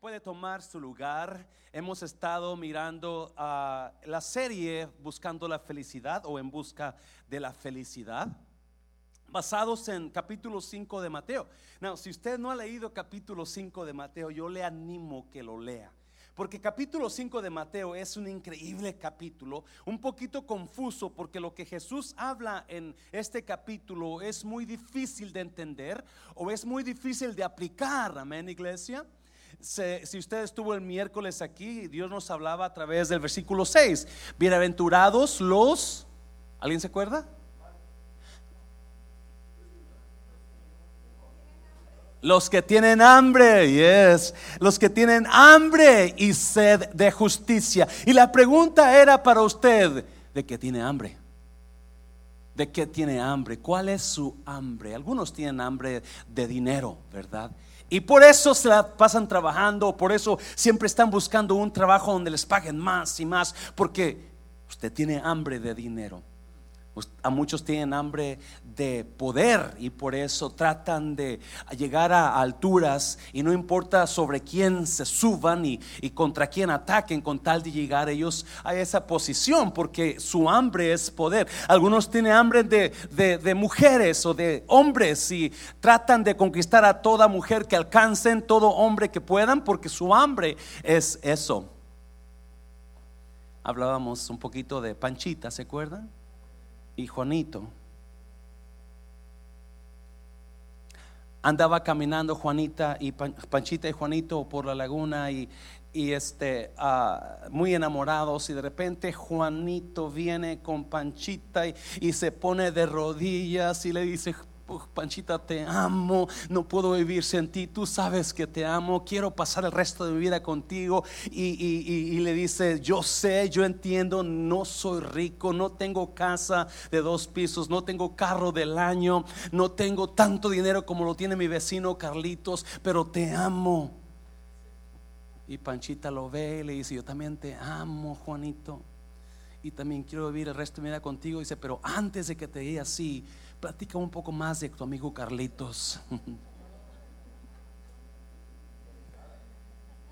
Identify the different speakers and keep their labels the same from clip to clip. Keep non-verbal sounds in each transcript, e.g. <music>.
Speaker 1: puede tomar su lugar. Hemos estado mirando la serie Buscando la felicidad o En busca de la felicidad, basados en capítulo 5 de Mateo. Now, si usted no ha leído capítulo 5 de Mateo, yo le animo que lo lea. Porque capítulo 5 de Mateo es un increíble capítulo, un poquito confuso porque lo que Jesús habla en este capítulo es muy difícil de entender o es muy difícil de aplicar, amén iglesia si usted estuvo el miércoles aquí, Dios nos hablaba a través del versículo 6. Bienaventurados los, ¿alguien se acuerda? Los que tienen hambre, yes, los que tienen hambre y sed de justicia. Y la pregunta era para usted, ¿de qué tiene hambre? ¿De qué tiene hambre? ¿Cuál es su hambre? Algunos tienen hambre de dinero, ¿verdad? Y por eso se la pasan trabajando, por eso siempre están buscando un trabajo donde les paguen más y más, porque usted tiene hambre de dinero. A muchos tienen hambre de poder y por eso tratan de llegar a alturas y no importa sobre quién se suban y, contra quién ataquen con tal de llegar ellos a esa posición porque su hambre es poder. Algunos tienen hambre de, de mujeres o de hombres y tratan de conquistar a toda mujer que alcancen, todo hombre que puedan porque su hambre es eso. Hablábamos un poquito de Panchita, ¿se acuerdan? Y Juanito. Andaba caminando Juanita y Panchita y Juanito por la laguna y, este, ah, muy enamorados y de repente Juanito viene con Panchita y, y, se pone de rodillas y le dice, Panchita, te amo, no puedo vivir sin ti, tú sabes que te amo, quiero pasar el resto de mi vida contigo. Y, le dice, yo sé, yo entiendo, no soy rico, no tengo casa de dos pisos, no tengo carro del año, no tengo tanto dinero como lo tiene mi vecino Carlitos, pero te amo. Y Panchita lo ve y le dice, yo también te amo, Juanito. Y también quiero vivir el resto de mi vida contigo. dice, pero antes de que te diga así, Platica un poco más de tu amigo Carlitos. <laughs>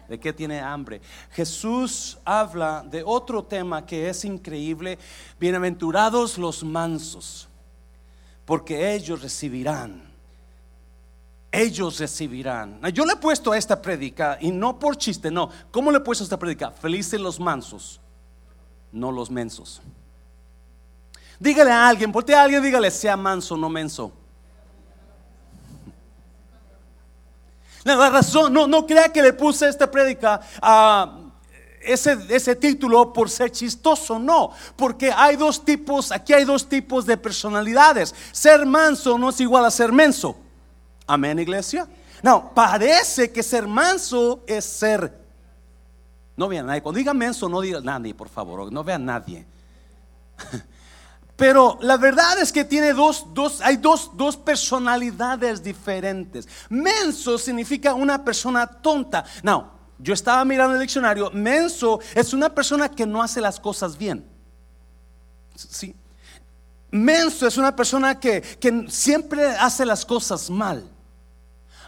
Speaker 1: ¿De qué tiene hambre? Jesús habla de otro tema que es increíble. Bienaventurados los mansos, porque ellos recibirán. Ellos recibirán. Yo le he puesto a esta predica, y no por chiste, no. ¿Cómo le he puesto esta predica? Felices los mansos, no los mensos. Dígale a alguien, voltea a alguien, dígale, sea manso, no menso. La razón, no, no crea que le puse esta prédica a ese, ese título por ser chistoso, no, porque hay dos tipos, aquí hay dos tipos de personalidades. Ser manso no es igual a ser menso. Amén, iglesia. No, parece que ser manso es ser. No vean nadie. Cuando diga menso, no diga nadie, por favor. No vean nadie. <laughs> Pero la verdad es que tiene dos, dos hay dos, dos, personalidades diferentes. Menso significa una persona tonta. No, yo estaba mirando el diccionario. Menso es una persona que no hace las cosas bien. Sí. Menso es una persona que, que siempre hace las cosas mal.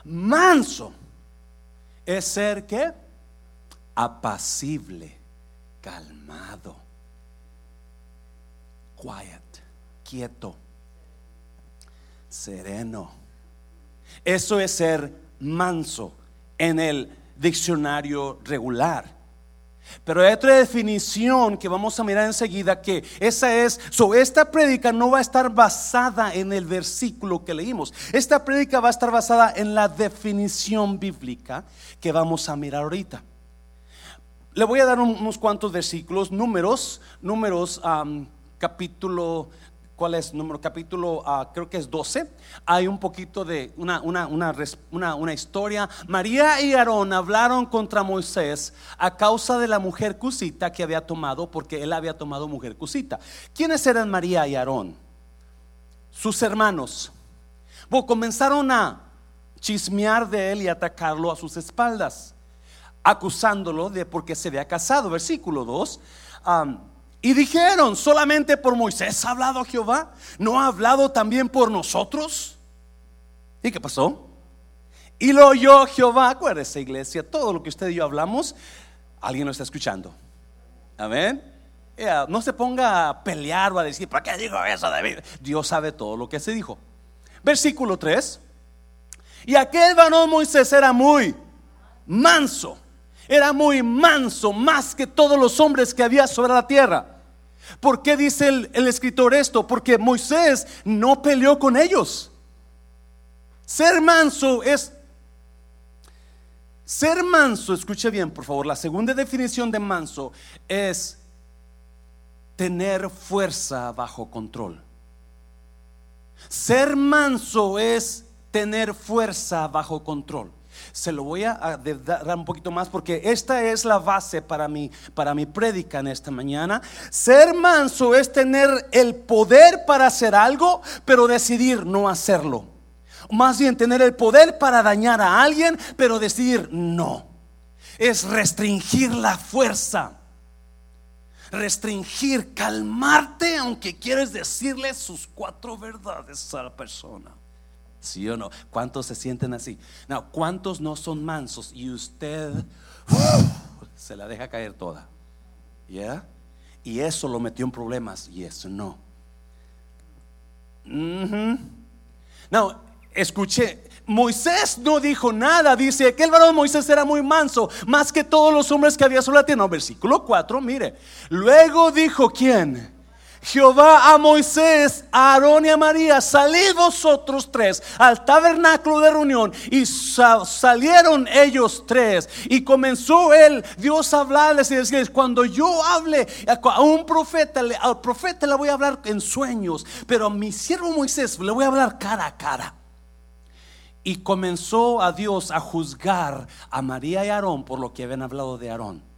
Speaker 1: Manso es ser que apacible, calmado, quiet quieto, sereno. Eso es ser manso en el diccionario regular. Pero hay otra definición que vamos a mirar enseguida que esa es, so esta prédica no va a estar basada en el versículo que leímos. Esta prédica va a estar basada en la definición bíblica que vamos a mirar ahorita. Le voy a dar unos cuantos versículos, números, números capítulo ¿cuál es? Número capítulo, ah, creo que es 12. Hay un poquito de una, una, una, una, historia. María y Aarón hablaron contra Moisés a causa de la mujer cusita que había tomado, porque él había tomado mujer cusita. ¿Quiénes eran María y Aarón? Sus hermanos. Comenzaron a chismear de él y atacarlo a sus espaldas, acusándolo de porque se había casado. Versículo 2. Y dijeron, solamente por Moisés ha hablado Jehová, ¿no ha hablado también por nosotros? ¿Y qué pasó? Y lo oyó Jehová, acuérdese iglesia, todo lo que usted y yo hablamos, alguien lo está escuchando. Amén. no se ponga a pelear o a decir, ¿para qué dijo eso David? Dios sabe todo lo que se dijo. Versículo 3. Y aquel varón Moisés era muy manso. Era muy manso, más que todos los hombres que había sobre la tierra. ¿Por qué dice el, escritor esto? Porque Moisés no peleó con ellos. Ser manso es ser manso, escuche bien por favor, la segunda definición de manso es tener fuerza bajo control. Ser manso es tener fuerza bajo control. Se lo voy a dar un poquito más porque esta es la base para mi, para mi prédica en esta mañana. Ser manso es tener el poder para hacer algo, pero decidir no hacerlo. Más bien tener el poder para dañar a alguien, pero decidir no. Es restringir la fuerza. Restringir, calmarte aunque quieres decirle sus cuatro verdades a la persona. ¿Sí o no? ¿Cuántos se sienten así? No, ¿cuántos no son mansos y usted se la deja caer toda? ¿Ya? Y eso lo metió en problemas y eso no. No, escuché, Moisés no dijo nada, dice que el varón Moisés era muy manso, más que todos los hombres que había sobre la tierra. No, versículo 4, mire. Luego dijo, ¿quién? Jehová a Moisés, a Aarón y a María, salid vosotros tres al tabernáculo de reunión. Y salieron ellos tres. Y comenzó él, Dios a hablarles y decirles, cuando yo hable a un profeta, al profeta le voy a hablar en sueños, pero a mi siervo Moisés le voy a hablar cara a cara. Y comenzó a Dios a juzgar a María y a Aarón por lo que habían hablado de Aarón.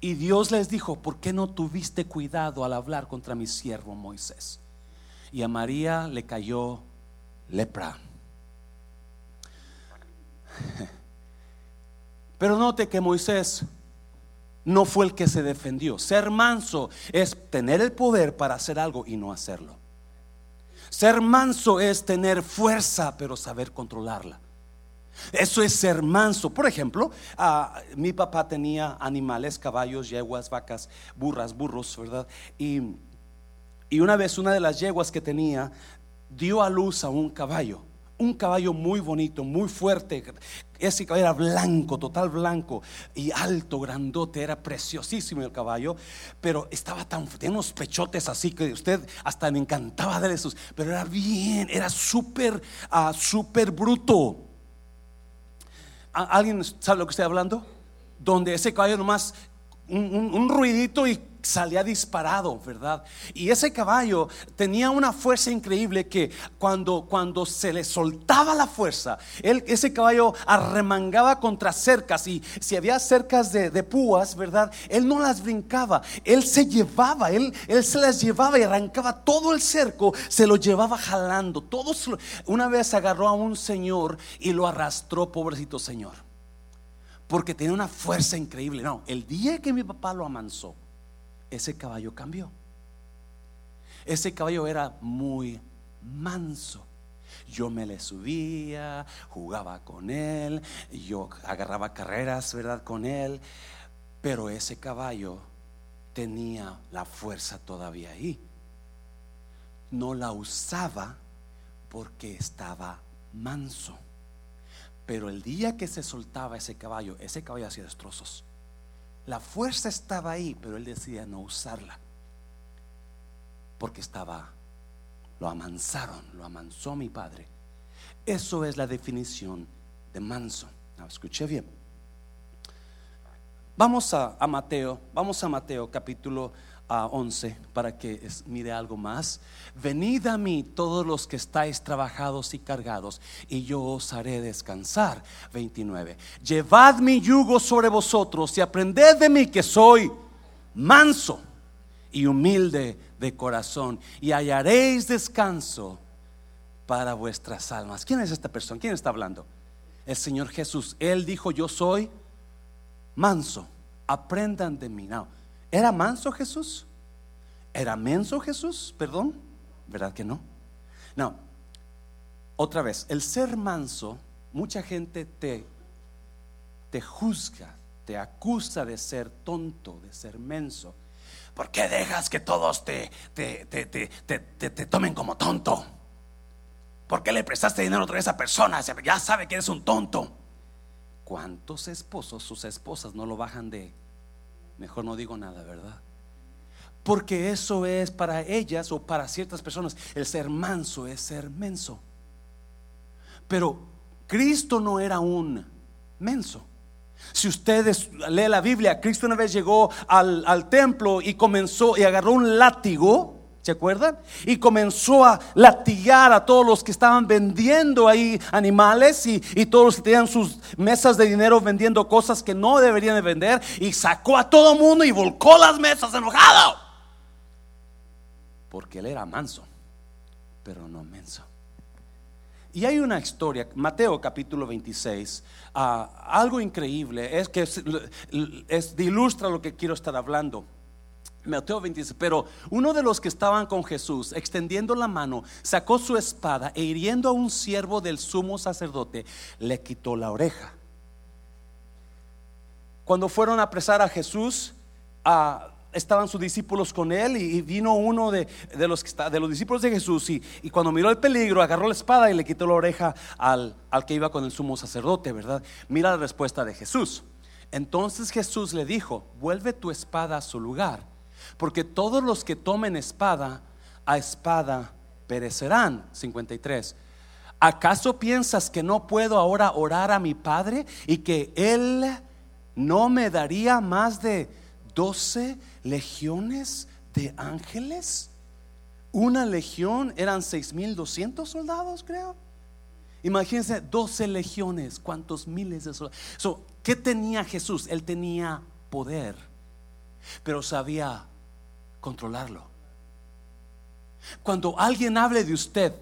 Speaker 1: Y Dios les dijo, ¿por qué no tuviste cuidado al hablar contra mi siervo Moisés? Y a María le cayó lepra. <laughs> Pero note que Moisés no fue el que se defendió. Ser manso es tener el poder para hacer algo y no hacerlo. Ser manso es tener fuerza, pero saber controlarla. Eso es ser manso. Por ejemplo, ah, mi papá tenía animales, caballos, yeguas, vacas, burras, burros, ¿verdad? Y, y una vez una de las yeguas que tenía dio a luz a un caballo. Un caballo muy bonito, muy fuerte. Ese caballo era blanco, total blanco y alto, grandote, era preciosísimo el caballo, pero estaba tan, tenía unos pechotes así que usted hasta me encantaba de esos, pero era bien, era súper, uh, súper bruto. ¿Alguien sabe lo que estoy hablando? Donde ese caballo nomás un, ruidito y salía disparado, ¿verdad? Y ese caballo tenía una fuerza increíble que cuando, cuando se le soltaba la fuerza, él, ese caballo arremangaba contra cercas y si había cercas de, de, púas, ¿verdad? Él no las brincaba, él se llevaba, él, él se las llevaba y arrancaba todo el cerco, se lo llevaba jalando. Todos, una vez agarró a un señor y lo arrastró, pobrecito señor porque tenía una fuerza increíble. No, el día que mi papá lo amansó, ese caballo cambió. Ese caballo era muy manso. Yo me le subía, jugaba con él, yo agarraba carreras, ¿verdad? Con él, pero ese caballo tenía la fuerza todavía ahí. No la usaba porque estaba manso. Pero el día que se soltaba ese caballo, ese caballo hacía destrozos. La fuerza estaba ahí, pero él decía no usarla. Porque estaba, lo amansaron, lo amansó mi padre. Eso es la definición de manso. escuché bien. Vamos a, a Mateo, vamos a Mateo capítulo a 11 para que mire algo más. Venid a mí todos los que estáis trabajados y cargados, y yo os haré descansar. 29. Llevad mi yugo sobre vosotros y aprended de mí que soy manso y humilde de corazón, y hallaréis descanso para vuestras almas. ¿Quién es esta persona? ¿Quién está hablando? El Señor Jesús. Él dijo, yo soy manso. Aprendan de mí. No ¿Era manso Jesús? ¿Era menso Jesús? Perdón. ¿Verdad que no? No. Otra vez, el ser manso mucha gente te, te juzga, te acusa de ser tonto, de ser menso. ¿Por qué dejas que todos te, te, te, tomen como tonto? ¿Por qué le prestaste dinero a esa persona? Ya sabe que eres un tonto. ¿Cuántos esposos, sus esposas no lo bajan de... Mejor no digo nada, ¿verdad? Porque eso es para ellas o para ciertas personas. El ser manso es ser menso. Pero Cristo no era un menso. Si ustedes leen la Biblia, Cristo una vez llegó al, al templo y comenzó y agarró un látigo ¿Se acuerdan? Y comenzó a latigar a todos los que estaban vendiendo ahí animales y, todos los que tenían sus mesas de dinero vendiendo cosas que no deberían de vender. Y sacó a todo mundo y volcó las mesas enojado. Porque él era manso, pero no menso. Y hay una historia, Mateo capítulo 26, ah, algo increíble, es que es, ilustra lo que quiero estar hablando. Mateo 26, pero uno de los que estaban con Jesús, extendiendo la mano, sacó su espada e hiriendo a un siervo del sumo sacerdote, le quitó la oreja. Cuando fueron a apresar a Jesús, estaban sus discípulos con él y, vino uno de, los, de los discípulos de Jesús y, cuando miró el peligro, agarró la espada y le quitó la oreja al, al que iba con el sumo sacerdote, ¿verdad? Mira la respuesta de Jesús. Entonces Jesús le dijo, vuelve tu espada a su lugar porque todos los que tomen espada, a espada perecerán. 53. ¿Acaso piensas que no puedo ahora orar a mi Padre y que Él no me daría más de 12 legiones de ángeles? Una legión eran 6200 soldados, creo. Imagínense 12 legiones, cuántos miles de soldados. ¿Qué tenía Jesús? Él tenía poder, pero sabía controlarlo. Cuando alguien hable de usted,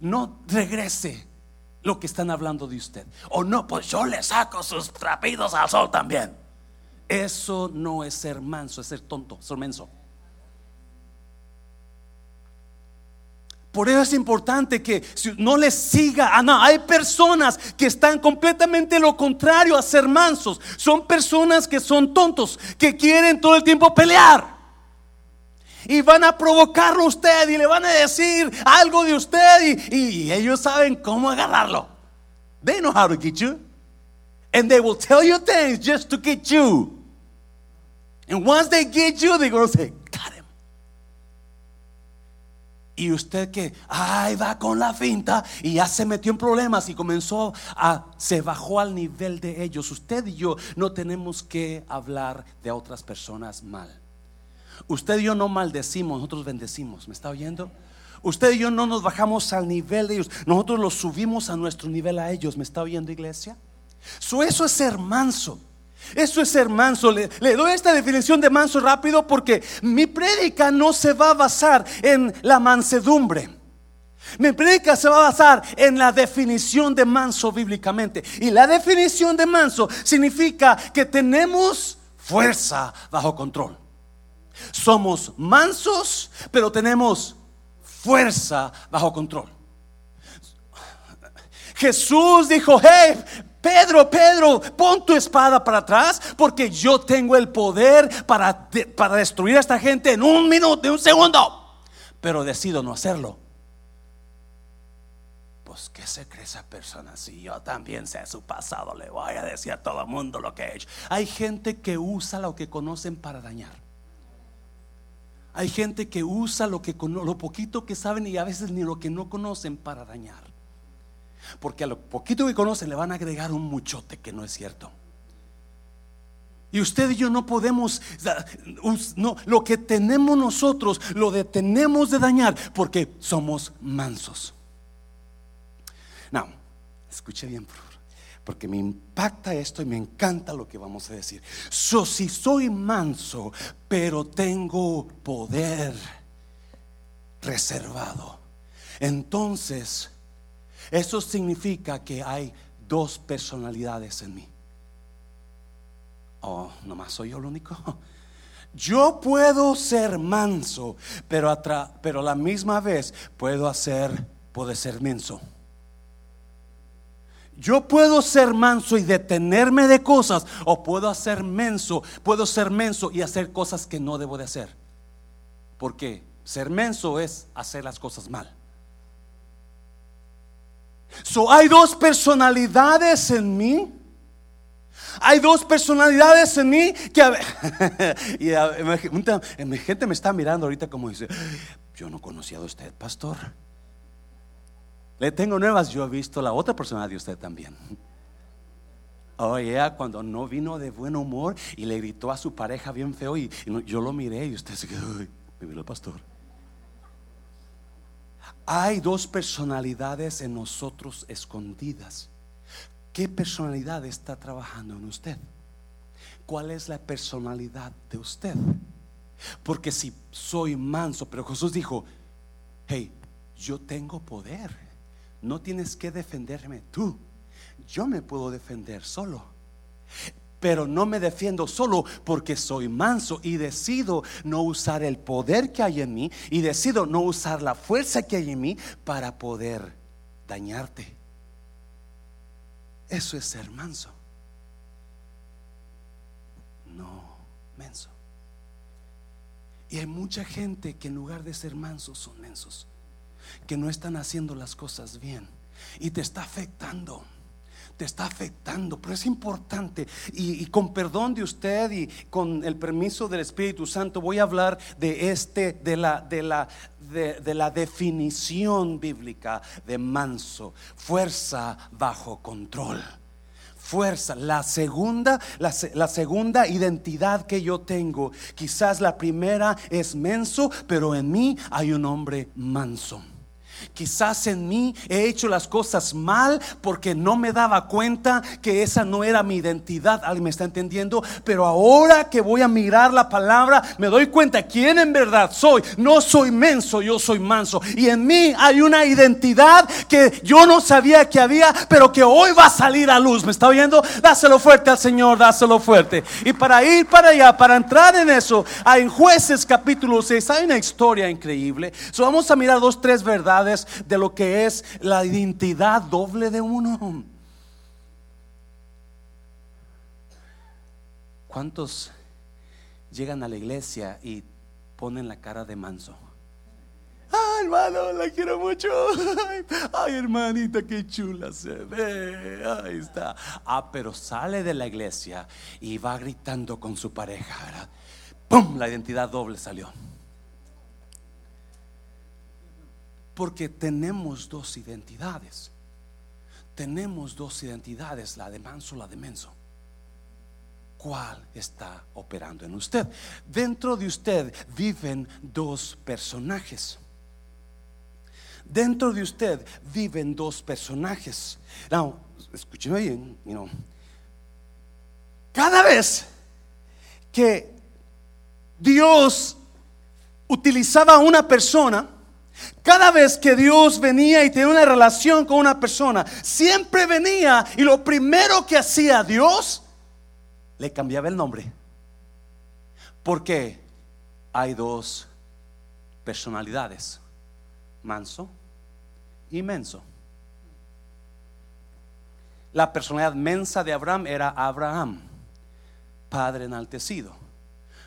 Speaker 1: no regrese lo que están hablando de usted. O no, pues yo le saco sus trapitos al sol también. Eso no es ser manso, es ser tonto, ser menso. Por eso es importante que no les siga. Ah, no, hay personas que están completamente lo contrario a ser mansos. Son personas que son tontos, que quieren todo el tiempo pelear. Y van a provocarlo a usted y le van a decir algo de usted y, ellos saben cómo agarrarlo. They know how to get you. And they will tell you things just to get you. And once they get you, they're going to say, got him. Y usted que, ay, va con la finta y ya se metió en problemas y comenzó a, se bajó al nivel de ellos. Usted y yo no tenemos que hablar de otras personas mal. Usted y yo no maldecimos, nosotros bendecimos. ¿Me está oyendo? Usted y yo no nos bajamos al nivel de ellos, nosotros los subimos a nuestro nivel a ellos. ¿Me está oyendo, iglesia? eso es ser manso. Eso es ser manso. Le, doy esta definición de manso rápido porque mi prédica no se va a basar en la mansedumbre. Mi prédica se va a basar en la definición de manso bíblicamente. Y la definición de manso significa que tenemos fuerza bajo control. Somos mansos, pero tenemos fuerza bajo control. Jesús dijo, hey, Pedro, Pedro, pon tu espada para atrás porque yo tengo el poder para, para destruir a esta gente en un minuto, en un segundo. Pero decido no hacerlo. Pues, ¿qué se cree esa persona? Si yo también sé su pasado, le voy a decir a todo el mundo lo que he hecho. Hay gente que usa lo que conocen para dañar. Hay gente que usa lo, que, lo poquito que saben y a veces ni lo que no conocen para dañar. Porque a lo poquito que conocen le van a agregar un muchote que no es cierto. Y usted y yo no podemos, no, lo que tenemos nosotros lo detenemos de dañar porque somos mansos. No, escuche bien, por porque me impacta esto y me encanta lo que vamos a decir. Si soy manso, pero tengo poder reservado, entonces eso significa que hay dos personalidades en mí. Oh, nomás soy yo el único. <laughs> Yo puedo ser manso, pero, pero a la misma vez puedo hacer, puedo ser menso. Yo puedo ser manso y detenerme de cosas o puedo hacer menso, puedo ser menso y hacer cosas que no debo de hacer. Porque ser menso es hacer las cosas mal. So, hay dos personalidades en mí. Hay dos personalidades en mí que <laughs> y a, gente me está mirando ahorita como dice, yo no conocía a usted, pastor. Le tengo nuevas, yo he visto la otra personalidad de usted también. Oh, yeah, cuando no vino de buen humor y le gritó a su pareja bien feo y, yo lo miré y usted se quedó, me miró el pastor. Hay dos personalidades en nosotros escondidas. ¿Qué personalidad está trabajando en usted? ¿Cuál es la personalidad de usted? Porque si soy manso, pero Jesús dijo, hey, yo tengo poder, no tienes que defenderme tú, yo me puedo defender solo pero no me defiendo solo porque soy manso y decido no usar el poder que hay en mí y decido no usar la fuerza que hay en mí para poder dañarte. Eso es ser manso. No, menso. Y hay mucha gente que en lugar de ser mansos son mensos, que no están haciendo las cosas bien y te está afectando te está afectando, pero es importante. Y, con perdón de usted y con el permiso del Espíritu Santo, voy a hablar de este, de la, de la, de, la definición bíblica de manso, fuerza bajo control fuerza. La segunda, la, la, segunda identidad que yo tengo, quizás la primera es menso, pero en mí hay un hombre manso. Quizás en mí he hecho las cosas mal porque no me daba cuenta que esa no era mi identidad. ¿Alguien me está entendiendo? Pero ahora que voy a mirar la palabra, me doy cuenta quién en verdad soy. No soy menso, yo soy manso. Y en mí hay una identidad que yo no sabía que había, pero que hoy va a salir a luz. ¿Me está oyendo? Dáselo fuerte al Señor, dáselo fuerte. Y para ir para allá, para entrar en eso, en jueces capítulo 6 hay una historia increíble. So, vamos a mirar dos, tres verdades de lo que es la identidad doble de uno. ¿Cuántos llegan a la iglesia y ponen la cara de manso? Ay, hermano, la quiero mucho. Ay, hermanita, qué chula se ve. Ahí está. Ah, pero sale de la iglesia y va gritando con su pareja, ¿verdad? ¡Pum! La identidad doble salió. Porque tenemos dos identidades. Tenemos dos identidades, la de manso, la de menso. ¿Cuál está operando en usted? Dentro de usted viven dos personajes. Dentro de usted viven dos personajes. Now, escúcheme bien, you cada vez que Dios utilizaba a una persona, cada vez que Dios venía y tenía una relación con una persona, siempre venía y lo primero que hacía Dios, le cambiaba el nombre. Porque hay dos personalidades, manso y menso. La personalidad mensa de Abraham era Abraham, padre enaltecido.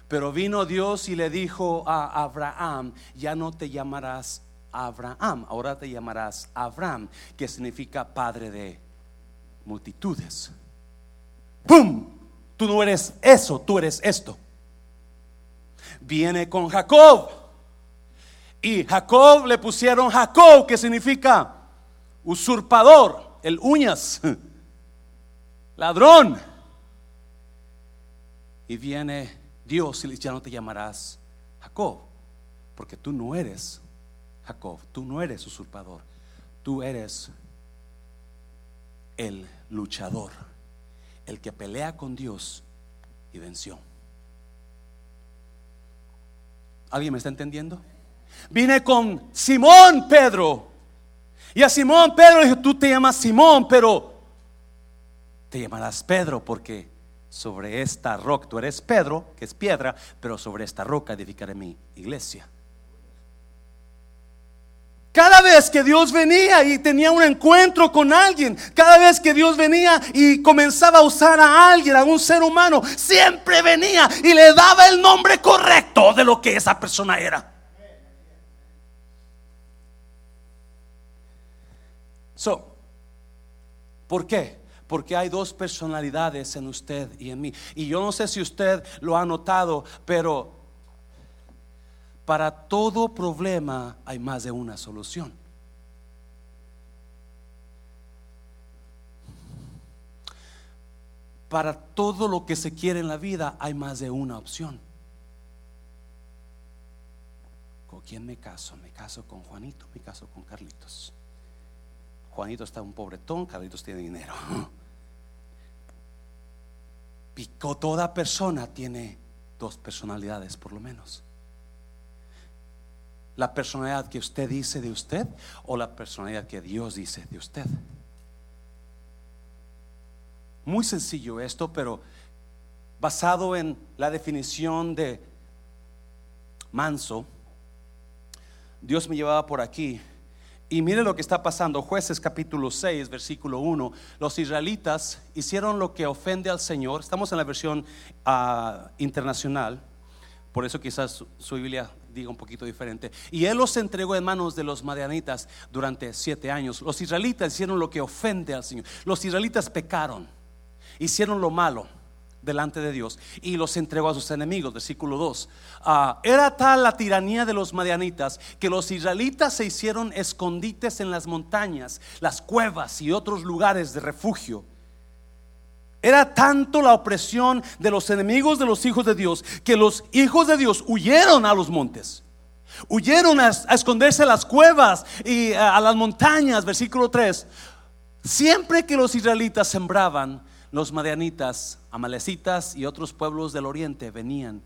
Speaker 1: Pero vino Dios y le dijo a Abraham, ya no te llamarás Abraham, ahora te llamarás Abraham, que significa padre de multitudes. ¡Pum! Tú no eres eso, tú eres esto. Viene con Jacob. Y Jacob le pusieron Jacob, que significa usurpador, el uñas, <laughs> ladrón. Y viene Dios y ya no te llamarás Jacob, porque tú no eres Jacob, tú no eres usurpador, tú eres el luchador, el que pelea con Dios y venció. ¿Alguien me está entendiendo? Vine con Simón Pedro. Y a Simón Pedro dijo, tú te llamas Simón, pero te llamarás Pedro porque sobre esta roca, tú eres Pedro, que es piedra, pero sobre esta roca edificaré mi iglesia. Cada vez que Dios venía y tenía un encuentro con alguien, cada vez que Dios venía y comenzaba a usar a alguien, a un ser humano, siempre venía y le daba el nombre correcto de lo que esa persona era. So, ¿por qué? Porque hay dos personalidades en usted y en mí. Y yo no sé si usted lo ha notado, pero para todo problema hay más de una solución. Para todo lo que se quiere en la vida hay más de una opción. ¿Con quién me caso? Me caso con Juanito, me caso con Carlitos. Juanito está un pobretón, Carlitos tiene dinero. <laughs> Y toda persona tiene dos personalidades por lo menos la personalidad que usted dice de usted o la personalidad que Dios dice de usted. Muy sencillo esto, pero basado en la definición de manso, Dios me llevaba por aquí. Y mire lo que está pasando, jueces capítulo 6, versículo 1. Los israelitas hicieron lo que ofende al Señor. Estamos en la versión ah, internacional, por eso quizás su Biblia diga un poquito diferente. Y él los entregó en manos de los madianitas durante siete años. Los israelitas hicieron lo que ofende al Señor. Los israelitas pecaron, hicieron lo malo delante de Dios y los entregó a sus enemigos. Versículo 2. Ah, era tal la tiranía de los madianitas que los israelitas se hicieron escondites en las montañas, las cuevas y otros lugares de refugio era tanto la opresión de los enemigos de los hijos de Dios que los hijos de Dios huyeron a los montes. Huyeron a, esconderse a las cuevas y a, a las montañas. Versículo 3. Siempre que los israelitas sembraban, los madianitas, amalecitas y otros pueblos del oriente venían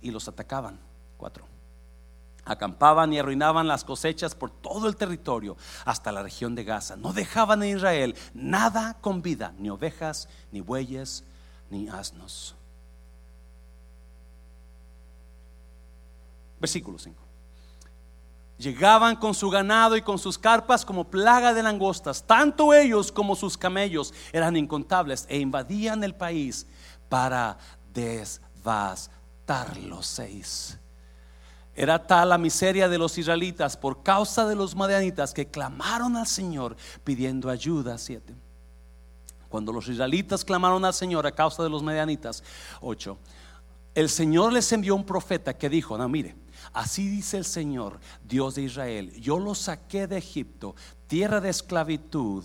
Speaker 1: y los atacaban. 4 acampaban y arruinaban las cosechas por todo el territorio hasta la región de Gaza. No dejaban en Israel nada con vida, ni ovejas, ni bueyes, ni asnos. Versículo 5. Llegaban con su ganado y con sus carpas como plaga de langostas. Tanto ellos como sus camellos eran incontables e invadían el país para desbastarlos. Seis. Era tal la miseria de los israelitas por causa de los madianitas que clamaron al Señor pidiendo ayuda. Siete. Cuando los israelitas clamaron al Señor a causa de los madianitas. Ocho. El Señor les envió un profeta que dijo, no, mire, así dice el Señor, Dios de Israel, yo los saqué de Egipto, tierra de esclavitud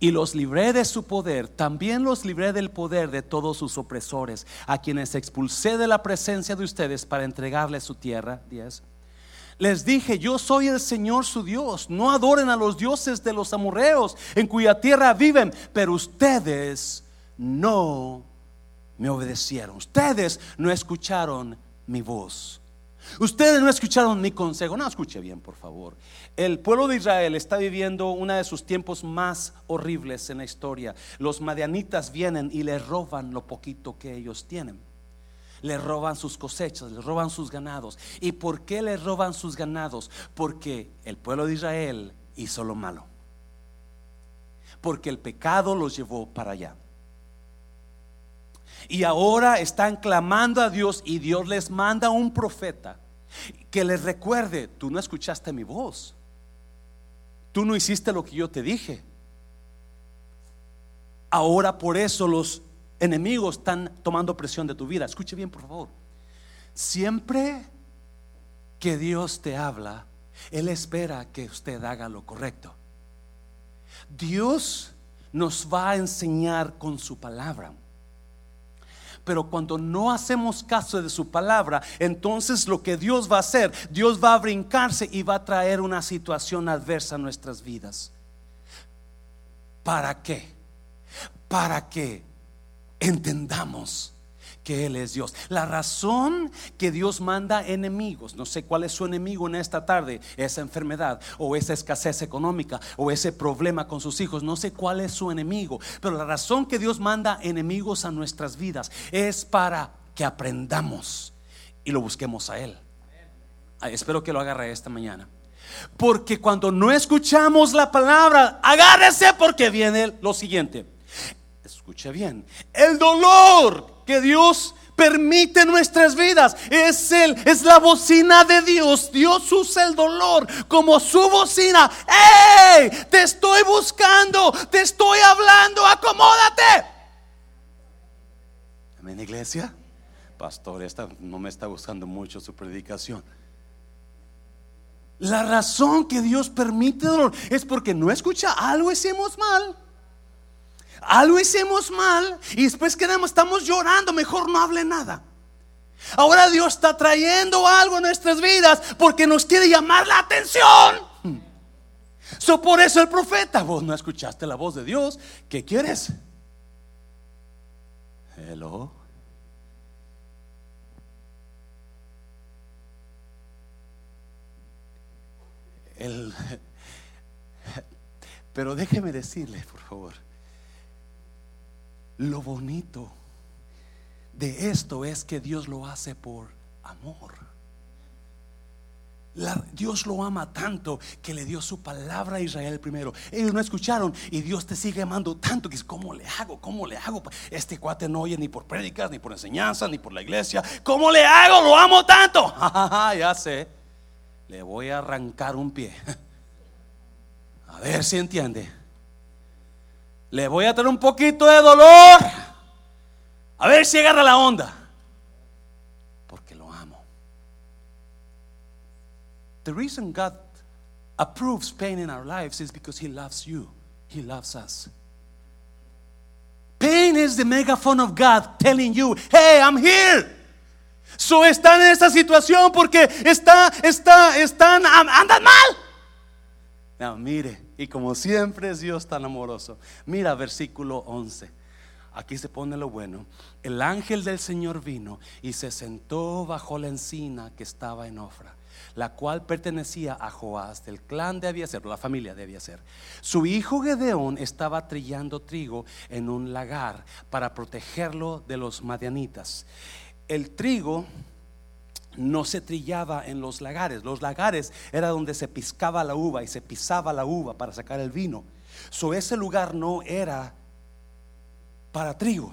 Speaker 1: y los libré de su poder, también los libré del poder de todos sus opresores, a quienes expulsé de la presencia de ustedes para entregarles su tierra. 10. Les dije, yo soy el Señor su Dios, no adoren a los dioses de los amorreos en cuya tierra viven, pero ustedes no me obedecieron, ustedes no escucharon mi voz. Ustedes no escucharon mi consejo. No, escuche bien, por favor. El pueblo de Israel está viviendo uno de sus tiempos más horribles en la historia. Los madianitas vienen y le roban lo poquito que ellos tienen. Le roban sus cosechas, le roban sus ganados. ¿Y por qué le roban sus ganados? Porque el pueblo de Israel hizo lo malo. Porque el pecado los llevó para allá. Y ahora están clamando a Dios y Dios les manda un profeta que les recuerde, tú no escuchaste mi voz. Tú no hiciste lo que yo te dije. Ahora por eso los enemigos están tomando presión de tu vida. Escuche bien, por favor. Siempre que Dios te habla, Él espera que usted haga lo correcto. Dios nos va a enseñar con su palabra. Pero cuando no hacemos caso de su palabra, entonces lo que Dios va a hacer, Dios va a brincarse y va a traer una situación adversa a nuestras vidas. ¿Para qué? Para que entendamos que Él es Dios. La razón que Dios manda enemigos, no sé cuál es su enemigo en esta tarde, esa enfermedad o esa escasez económica o ese problema con sus hijos, no sé cuál es su enemigo, pero la razón que Dios manda enemigos a nuestras vidas es para que aprendamos y lo busquemos a Él. espero que lo agarre esta mañana. Porque cuando no escuchamos la palabra, agárrese porque viene lo siguiente. Escuche bien, el dolor que Dios permite nuestras vidas. Es el, es la bocina de Dios. Dios usa el dolor como su bocina. ¡Ey! Te estoy buscando, te estoy hablando, acomódate. Amén, iglesia. Pastor, esta no me está gustando mucho su predicación. La razón que Dios permite dolor es porque no escucha algo hicimos mal. Algo hicimos mal y después quedamos, estamos llorando, mejor no hable nada. Ahora Dios está trayendo algo en nuestras vidas porque nos quiere llamar la atención. So, por eso el profeta, vos no escuchaste la voz de Dios, ¿qué quieres? Hello. El, <laughs> pero déjeme decirle, por favor, lo bonito de esto es que Dios lo hace por amor. Dios lo ama tanto que le dio su palabra a Israel primero. Ellos no escucharon y Dios te sigue amando tanto que es ¿cómo le hago? ¿Cómo le hago? Este cuate no oye ni por prédicas, ni por enseñanza, ni por la iglesia. ¿Cómo le hago? Lo amo tanto. <laughs> ya sé le voy a arrancar un pie. <laughs> A ver si entiende. Le voy a tener un poquito de dolor. A ver si agarra la onda. Porque lo amo. The reason God approves pain in our lives is because He loves you. He loves us. Pain is the megaphone of God telling you, hey, I'm here. So están en esta situación porque está, está, están, andan mal. No, mire, y como siempre es Dios tan amoroso. Mira versículo 11. Aquí se pone lo bueno. El ángel del Señor vino y se sentó bajo la encina que estaba en Ofra, la cual pertenecía a Joás, del clan de Abiaser, la familia de Abiaser. Su hijo Gedeón estaba trillando trigo en un lagar para protegerlo de los madianitas el trigo no se trillaba en los lagares. Los lagares era donde se piscaba la uva y se pisaba la uva para sacar el vino. So ese lugar no era para trigo.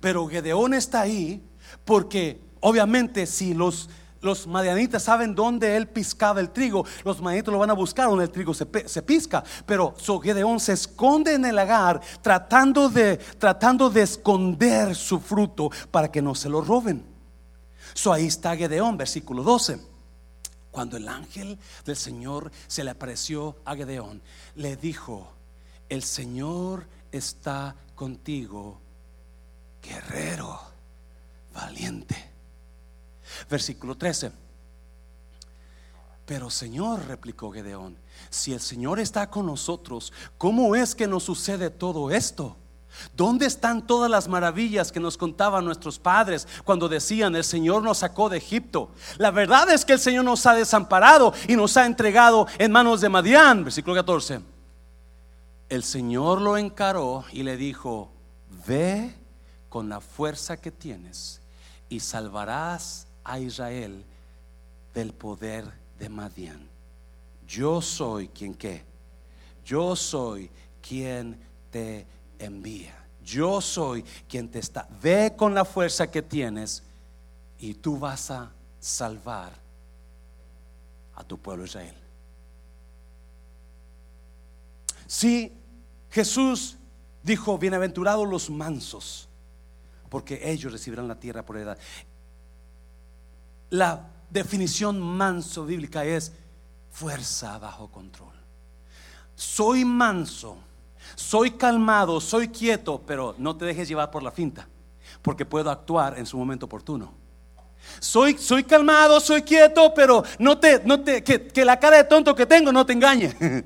Speaker 1: Pero Gedeón está ahí porque obviamente si los los madianitas saben dónde él piscaba el trigo. Los madianitas lo van a buscar donde el trigo se, se pisca. Pero so Gedeón se esconde en el lagar tratando de, tratando de esconder su fruto para que no se lo roben. Ahí está Gedeón, versículo 12. Cuando el ángel del Señor se le apareció a Gedeón, le dijo, el Señor está contigo, guerrero, valiente. Versículo 13. Pero Señor, replicó Gedeón, si el Señor está con nosotros, ¿cómo es que nos sucede todo esto? ¿Dónde están todas las maravillas que nos contaban nuestros padres cuando decían el Señor nos sacó de Egipto? La verdad es que el Señor nos ha desamparado y nos ha entregado en manos de Madián. Versículo 14. El Señor lo encaró y le dijo, ve con la fuerza que tienes y salvarás a Israel del poder de Madián. Yo soy quien que. Yo soy quien te envía. Yo soy quien te está. Ve con la fuerza que tienes y tú vas a salvar a tu pueblo Israel. Si Jesús dijo, bienaventurados los mansos, porque ellos recibirán la tierra por edad la definición manso bíblica es fuerza bajo control. Soy manso, soy calmado, soy quieto, pero no te dejes llevar por la finta, porque puedo actuar en su momento oportuno. Soy, soy calmado, soy quieto, pero no te, no te, que, que la cara de tonto que tengo no te engañe. <laughs>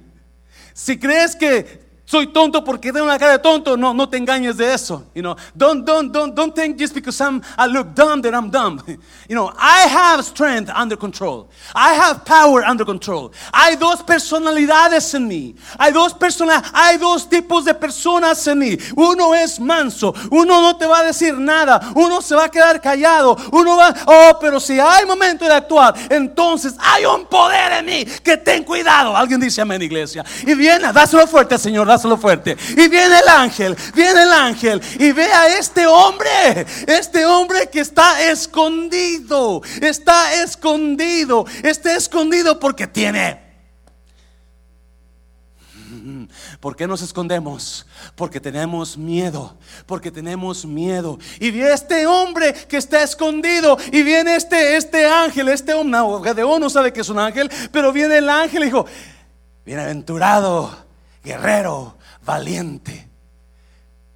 Speaker 1: si crees que soy tonto porque tengo una cara de tonto. No, no te engañes de eso. You know, don't, don't, don't, don't think just because I'm, I look dumb that I'm dumb. <laughs> You know, I have strength under control. I have power under control. Hay dos personalidades en mí. Hay dos personas, hay dos tipos de personas en mí. Uno es manso. Uno no te va a decir nada. Uno se va a quedar callado. Uno va, oh, pero si hay momento de actuar, entonces hay un poder en mí que ten cuidado. Alguien dice amén, iglesia. Y viene, dáselo fuerte, Señor lo fuerte. Y viene el ángel, viene el ángel y ve a este hombre, este hombre que está escondido, está escondido, está escondido porque tiene <laughs> ¿Por qué nos escondemos? Porque tenemos miedo, porque tenemos miedo. Y vi este hombre que está escondido y viene este, este ángel, este hombre, no, Gedeón no sabe que es un ángel, pero viene el ángel y dijo, bienaventurado guerrero, valiente.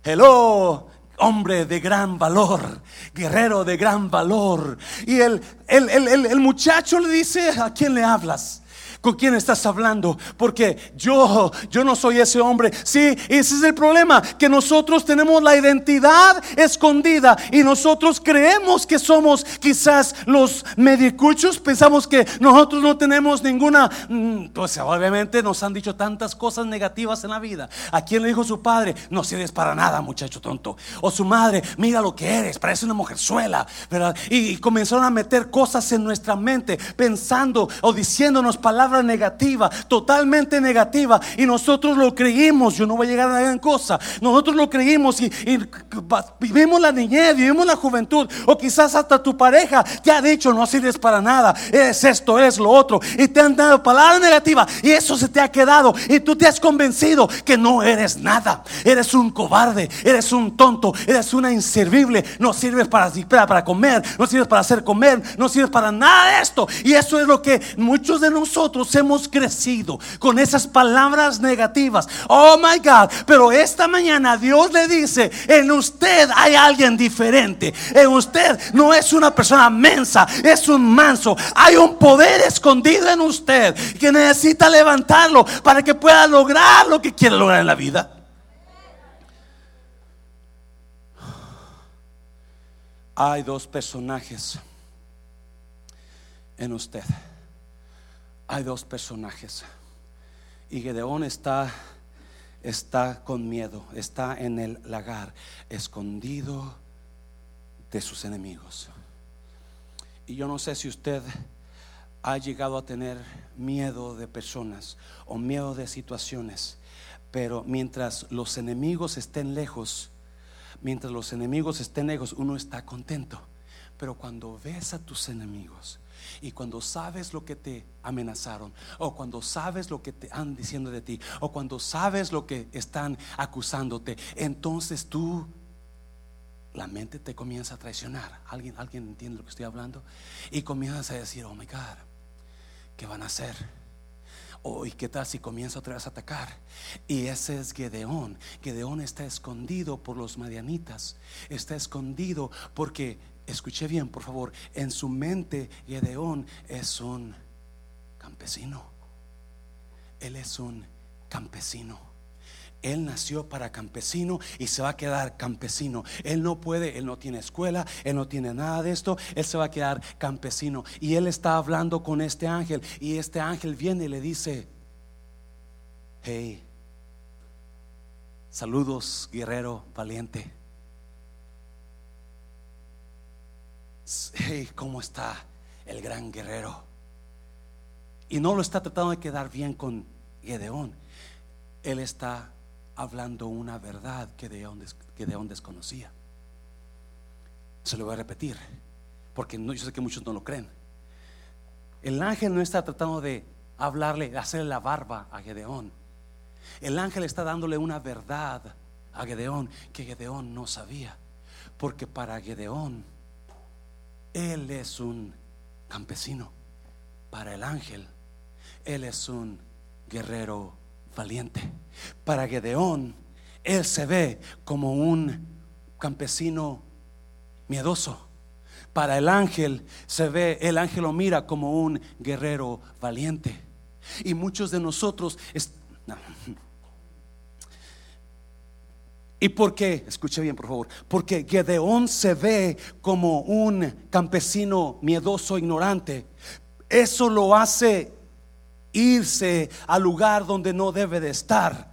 Speaker 1: Hello, hombre de gran valor, guerrero de gran valor. Y el, el, el, el, muchacho le dice, ¿a quién le hablas? ¿Con quién estás hablando? Porque yo, yo no soy ese hombre. Sí, ese es el problema, que nosotros tenemos la identidad escondida y nosotros creemos que somos quizás los medicuchos, pensamos que nosotros no tenemos ninguna, mm, pues obviamente nos han dicho tantas cosas negativas en la vida. ¿A quién le dijo su padre? No sirves para nada, muchacho tonto. O su madre, mira lo que eres, parece una mujerzuela, ¿verdad? Y, y comenzaron a meter cosas en nuestra mente, pensando o diciéndonos palabras negativa, totalmente negativa, y nosotros lo creímos. Yo no voy a llegar a gran cosa. Nosotros lo creímos y, vivimos la niñez, vivimos la juventud, o quizás hasta tu pareja te ha dicho no sirves para nada, es esto, es lo otro, y te han dado palabras negativas, y eso se te ha quedado, y tú te has convencido que no eres nada, eres un cobarde, eres un tonto, eres una inservible, no sirves para, para comer, no sirves para hacer comer, no sirves para nada de esto, y eso es lo que muchos de nosotros hemos crecido con esas palabras negativas. Oh my God, pero esta mañana Dios le dice, en usted hay alguien diferente. En usted no es una persona mensa, es un manso. Hay un poder escondido en usted que necesita levantarlo para que pueda lograr lo que quiere lograr en la vida. Hay dos personajes en usted hay dos personajes. Y Gedeón está, está con miedo, está en el lagar, escondido de sus enemigos. Y yo no sé si usted ha llegado a tener miedo de personas o miedo de situaciones, pero mientras los enemigos estén lejos, mientras los enemigos estén lejos, uno está contento. Pero cuando ves a tus enemigos, y cuando sabes lo que te amenazaron, o cuando sabes lo que te han diciendo de ti, o cuando sabes lo que están acusándote, entonces tú la mente te comienza a traicionar. ¿Alguien, ¿Alguien entiende lo que estoy hablando? Y comienzas a decir, oh my God, ¿qué van a hacer? Oh, ¿y qué tal si comienza otra vez a atacar? Y ese es Gedeón. Gedeón está escondido por los madianitas. Está escondido porque escuche bien, por favor, en su mente Gedeón es un campesino. Él es un campesino. Él nació para campesino y se va a quedar campesino. Él no puede, él no tiene escuela, él no tiene nada de esto, él se va a quedar campesino. Y él está hablando con este ángel y este ángel viene y le dice, hey, saludos guerrero valiente. Hey, ¿cómo está el gran guerrero? Y no lo está tratando de quedar bien con Gedeón. Él está hablando una verdad que Gedeón, desconocía. Se lo voy a repetir, porque yo sé que muchos no lo creen. El ángel no está tratando de hablarle, de hacerle la barba a Gedeón. El ángel está dándole una verdad a Gedeón que Gedeón no sabía. Porque para Gedeón él es un campesino. Para el ángel, Él es un guerrero valiente. Para Gedeón, Él se ve como un campesino miedoso. Para el ángel se ve, el ángel lo mira como un guerrero valiente. Y muchos de nosotros, ¿Y por qué? Escuche bien, por favor. Porque Gedeón se ve como un campesino miedoso, ignorante. Eso lo hace irse al lugar donde no debe de estar.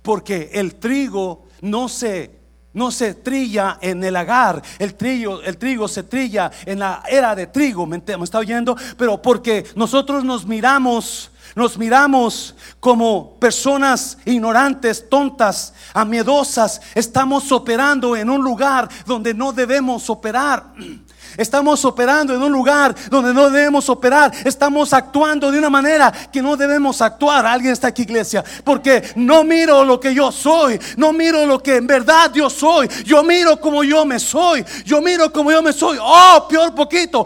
Speaker 1: Porque el trigo no se no se trilla en el agar, el trigo, el trigo se trilla en la era de trigo, ¿me, me está oyendo? Pero porque nosotros nos miramos nos miramos como personas ignorantes, tontas, amiedosas. Estamos operando en un lugar donde no debemos operar. <clears throat> Estamos operando en un lugar donde no debemos operar. Estamos actuando de una manera que no debemos actuar. Alguien está aquí, iglesia. Porque no miro lo que yo soy. No miro lo que en verdad yo soy. Yo miro como yo me soy. Yo miro como yo me soy. Oh, peor poquito.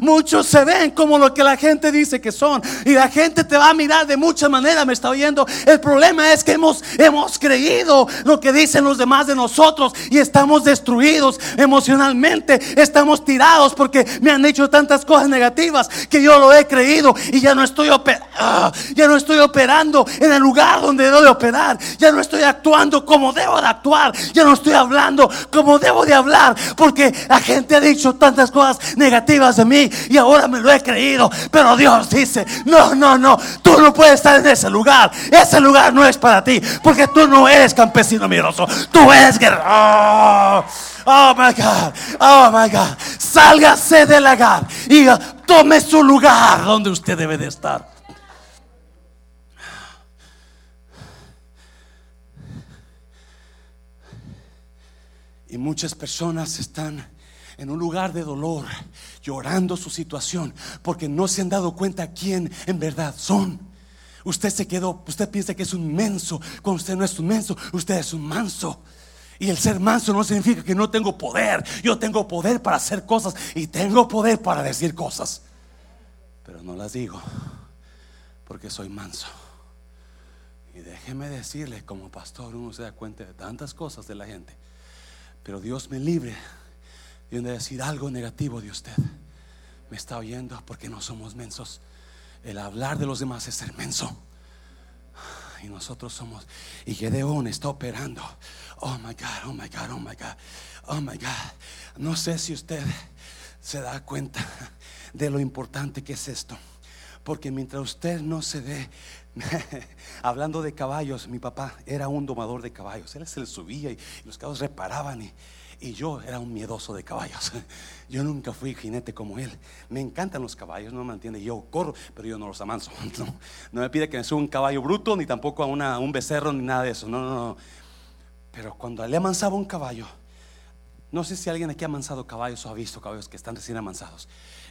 Speaker 1: muchos se ven como lo que la gente dice que son. Y la gente te va a mirar de muchas maneras. Me está oyendo. El problema es que hemos, hemos creído lo que dicen los demás de nosotros. Y estamos destruidos emocionalmente. Estamos tirados porque me han hecho tantas cosas negativas que yo lo he creído y ya no estoy ah, ya no estoy operando en el lugar donde debo de operar, ya no estoy actuando como debo de actuar, ya no estoy hablando como debo de hablar porque la gente ha dicho tantas cosas negativas de mí y ahora me lo he creído, pero Dios dice, "No, no, no, tú no puedes estar en ese lugar. Ese lugar no es para ti, porque tú no eres campesino miroso, tú eres guerrero." Oh my God, oh my God. Sálgase del lagar y tome su lugar donde usted debe de estar. Y muchas personas están en un lugar de dolor, llorando su situación, porque no se han dado cuenta quién en verdad son. Usted se quedó, usted piensa que es un menso, cuando usted no es un menso, usted es un manso. Y el ser manso no significa que no tengo poder. Yo tengo poder para hacer cosas y tengo poder para decir cosas. Pero no las digo porque soy manso. Y déjeme decirle, como pastor, uno se da cuenta de tantas cosas de la gente. Pero Dios me libre de decir algo negativo de usted. Me está oyendo porque no somos mensos. El hablar de los demás es ser menso. Y nosotros somos. Y Gedeón está operando Oh my God, oh my God, oh my God, oh my God. No sé si usted se da cuenta de lo importante que es esto. Porque mientras usted no se ve, <laughs> hablando de caballos, mi papá era un domador de caballos. Él se le subía y, los caballos reparaban y, y yo era un miedoso de caballos. <laughs> Yo nunca fui jinete como él. Me encantan los caballos, no me entiende. Yo corro, pero yo no los amanso. <laughs> No, no me pide que me suba un caballo bruto, ni tampoco a una, un becerro, ni nada de eso. No, no, no. Pero cuando le amansaba un caballo, no sé si alguien aquí ha amansado caballos o ha visto caballos que están recién amansados.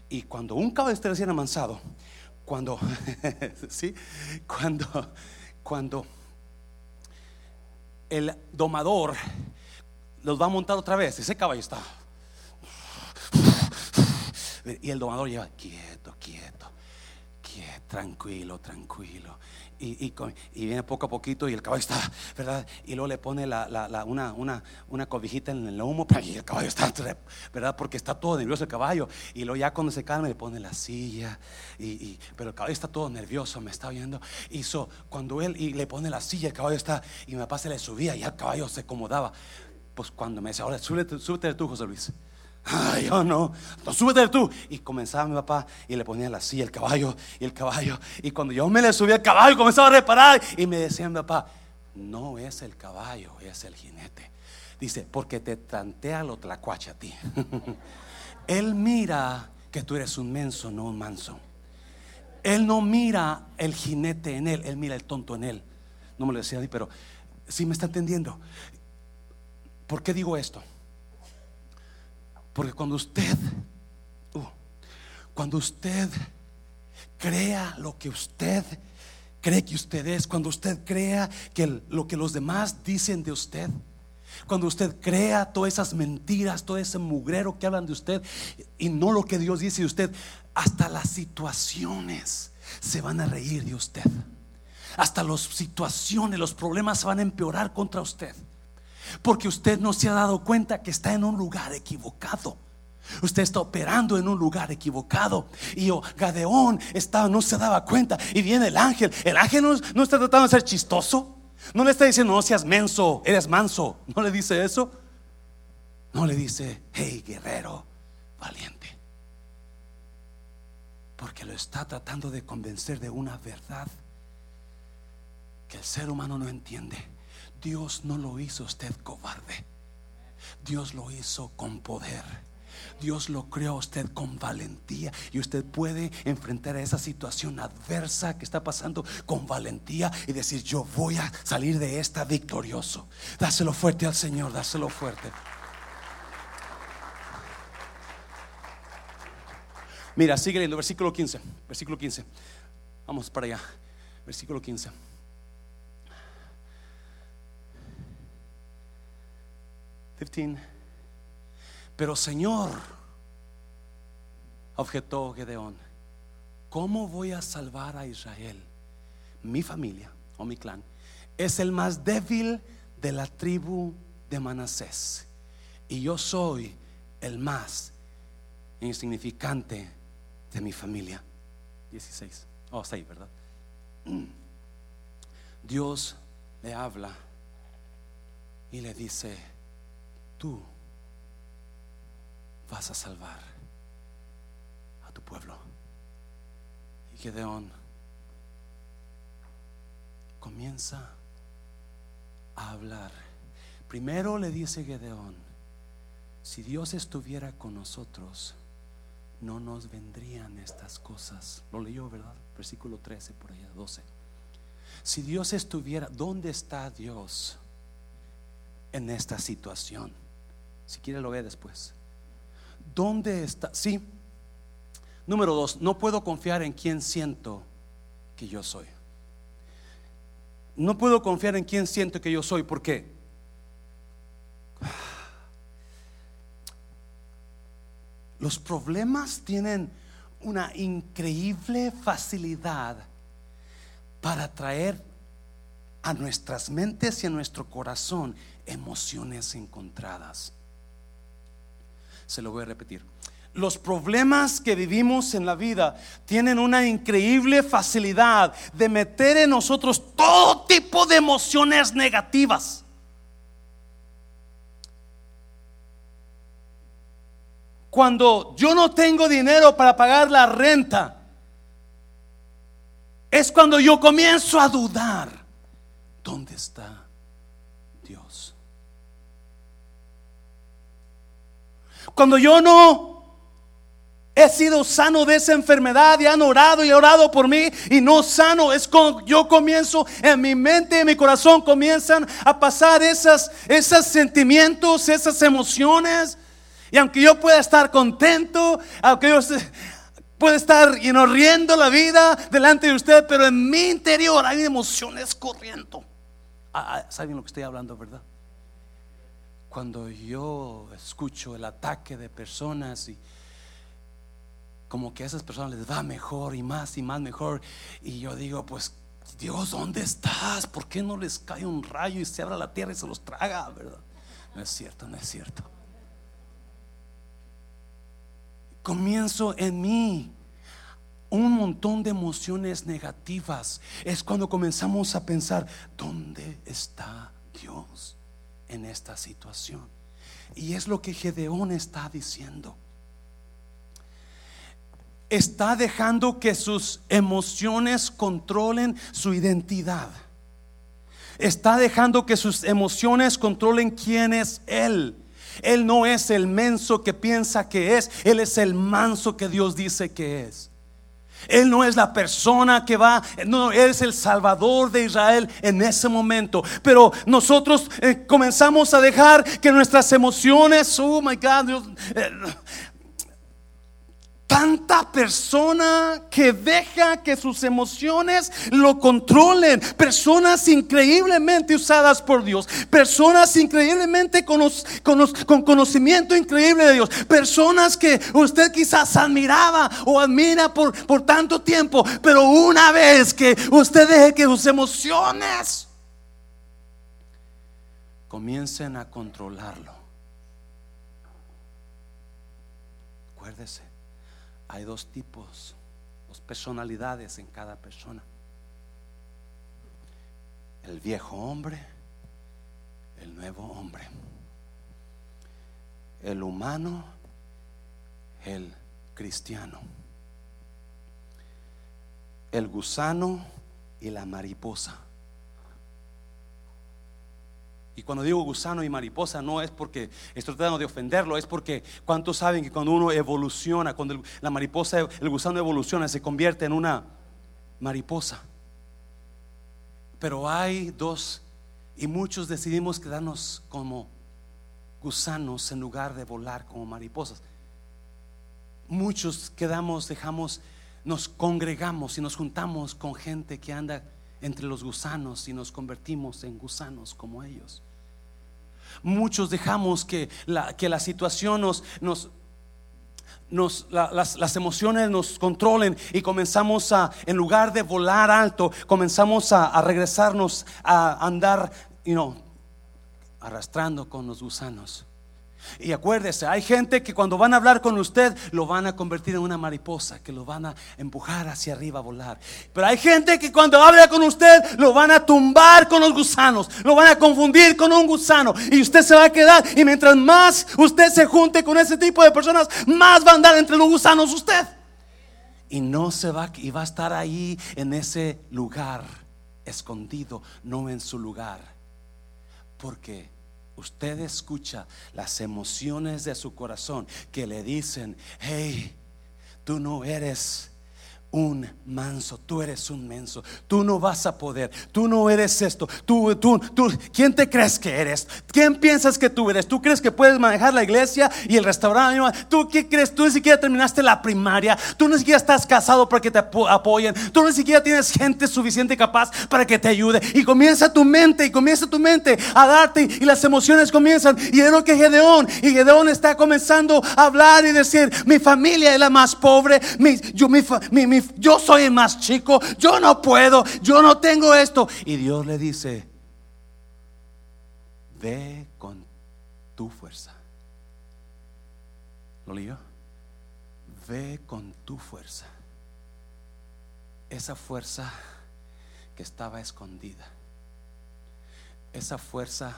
Speaker 1: Y cuando un caballo está recién amansado, cuando, <laughs> ¿sí? Cuando, cuando el domador los va a montar otra vez, ese caballo está. Y el domador lleva quieto, quieto, quieto, tranquilo, tranquilo y, viene poco a poquito y el caballo está, ¿verdad? Y luego le pone una, una, cobijita en el humo y el caballo está, ¿verdad? Porque está todo nervioso el caballo. Y luego ya cuando se calma le pone la silla, y, pero el caballo está todo nervioso, me está oyendo. Y cuando él y le pone la silla, el caballo está, y mi papá se le subía y el caballo se acomodaba. Pues cuando me dice, ahora súbete, súbete tú, José Luis. Ay, yo no, no súbete tú. Y comenzaba mi papá y le ponía la silla, el caballo y el caballo. Y cuando yo me le subía el caballo, comenzaba a reparar. Y me decía mi papá, no es el caballo, es el jinete. Dice, porque te tantea lo tlacuache a ti. <laughs> Él mira que tú eres un menso, no un manso. Él no mira el jinete en él, él mira el tonto en él. No me lo decía a mí, pero sí me está entendiendo. ¿Por qué digo esto? Porque cuando usted, uh, cuando usted crea lo que usted cree que usted es, cuando usted crea que lo que los demás dicen de usted, cuando usted crea todas esas mentiras, todo ese mugrero que hablan de usted y no lo que Dios dice de usted, hasta las situaciones se van a reír de usted. Hasta las situaciones, los problemas se van a empeorar contra usted. Porque usted no se ha dado cuenta que está en un lugar equivocado. Usted está operando en un lugar equivocado. Y yo, Gadeón estaba, no se daba cuenta. Y viene el ángel. El ángel no, está tratando de ser chistoso. No le está diciendo, no seas menso, eres manso. No le dice eso. No le dice, hey guerrero, valiente. Porque lo está tratando de convencer de una verdad que el ser humano no entiende. Dios no lo hizo usted cobarde. Dios lo hizo con poder. Dios lo creó a usted con valentía y usted puede enfrentar a esa situación adversa que está pasando con valentía y decir, yo voy a salir de esta victorioso. Dáselo fuerte al Señor, dáselo fuerte. Mira, sigue leyendo, versículo 15, versículo 15. Vamos para allá, versículo 15. Pero Señor, objetó Gedeón, ¿cómo voy a salvar a Israel? Mi familia o mi clan es el más débil de la tribu de Manasés y yo soy el más insignificante de mi familia. 16. Oh, 6, ¿verdad? Dios le habla y le dice, tú vas a salvar a tu pueblo. Y Gedeón comienza a hablar. Primero le dice Gedeón, si Dios estuviera con nosotros, no nos vendrían estas cosas. Lo leyó, ¿verdad? Versículo 13 por allá, 12. Si Dios estuviera, ¿dónde está Dios en esta situación? Si quiere lo ve después. ¿Dónde está? Sí. Número dos, no puedo confiar en quien siento que yo soy. No puedo confiar en quien siento que yo soy. ¿Por qué? Los problemas tienen una increíble facilidad para traer a nuestras mentes y a nuestro corazón emociones encontradas. Se lo voy a repetir. Los problemas que vivimos en la vida tienen una increíble facilidad de meter en nosotros todo tipo de emociones negativas. Cuando yo no tengo dinero para pagar la renta, es cuando yo comienzo a dudar, ¿dónde está Cuando yo no he sido sano de esa enfermedad y han orado y orado por mí y no sano, es cuando yo comienzo en mi mente, en mi corazón comienzan a pasar esas, esos sentimientos, esas emociones. Y aunque yo pueda estar contento, aunque yo pueda estar riendo la vida delante de usted, pero en mi interior hay emociones corriendo. Ah, ah, ¿Saben lo que estoy hablando, verdad? Cuando yo escucho el ataque de personas y como que a esas personas les va mejor y más y más mejor, y yo digo, pues Dios, ¿dónde estás? ¿Por qué no les cae un rayo y se abra la tierra y se los traga? ¿Verdad? No es cierto, no es cierto. Comienzo en mí un montón de emociones negativas. Es cuando comenzamos a pensar, ¿dónde está Dios? En esta situación. Y es lo que Gedeón está diciendo. Está dejando que sus emociones controlen su identidad. Está dejando que sus emociones controlen quién es Él. Él no es el menso que piensa que es, Él es el manso que Dios dice que es. Él no es la persona que va, no, Él es el Salvador de Israel en ese momento. Pero nosotros eh, comenzamos a dejar que nuestras emociones, oh my God, Dios, eh, Tanta persona que deja que sus emociones lo controlen. Personas increíblemente usadas por Dios. Personas increíblemente con, con, conocimiento increíble de Dios. Personas que usted quizás admiraba o admira por, por tanto tiempo. Pero una vez que usted deje que sus emociones comiencen a controlarlo. Acuérdese hay dos tipos, dos personalidades en cada persona. el viejo hombre, el nuevo hombre, el humano, el cristiano, el gusano y la mariposa. Y cuando digo gusano y mariposa no es porque estoy tratando de ofenderlo, es porque cuántos saben que cuando uno evoluciona, cuando la mariposa, el gusano evoluciona, se convierte en una mariposa. Pero hay dos, y muchos decidimos quedarnos como gusanos en lugar de volar como mariposas. Muchos quedamos, dejamos, nos congregamos y nos juntamos con gente que anda entre los gusanos y nos convertimos en gusanos como ellos. Muchos dejamos que la, que la situación nos, nos, nos las, las, emociones nos controlen y comenzamos a, en lugar de volar alto, comenzamos a, a regresarnos a andar, you know, arrastrando con los gusanos. Y acuérdese, hay gente que cuando van a hablar con usted lo van a convertir en una mariposa, que lo van a empujar hacia arriba a volar. Pero hay gente que cuando habla con usted lo van a tumbar con los gusanos, lo van a confundir con un gusano y usted se va a quedar. Y mientras más usted se junte con ese tipo de personas, más va a andar entre los gusanos usted. Y no se va y va a estar ahí en ese lugar escondido, no en su lugar. Porque usted escucha las emociones de su corazón que le dicen, hey, tú no eres un manso, tú eres un menso, tú no vas a poder, tú no eres esto, tú, tú, tú, ¿quién te crees que eres? ¿Quién piensas que tú eres? ¿Tú crees que puedes manejar la iglesia y el restaurante? ¿Tú qué crees? Tú ni siquiera terminaste la primaria, tú ni siquiera estás casado para que te apoyen, tú ni siquiera tienes gente suficiente capaz para que te ayude. Y comienza tu mente, y comienza tu mente a darte, y las emociones comienzan. Y es lo que Gedeón, y Gedeón está comenzando a hablar y decir: Mi familia es la más pobre, mi, yo, mi, mi yo soy más chico, yo no puedo, yo no tengo esto. Y Dios le dice, ve con tu fuerza. ¿Lo leyó? Ve con tu fuerza. Esa fuerza que estaba escondida. Esa fuerza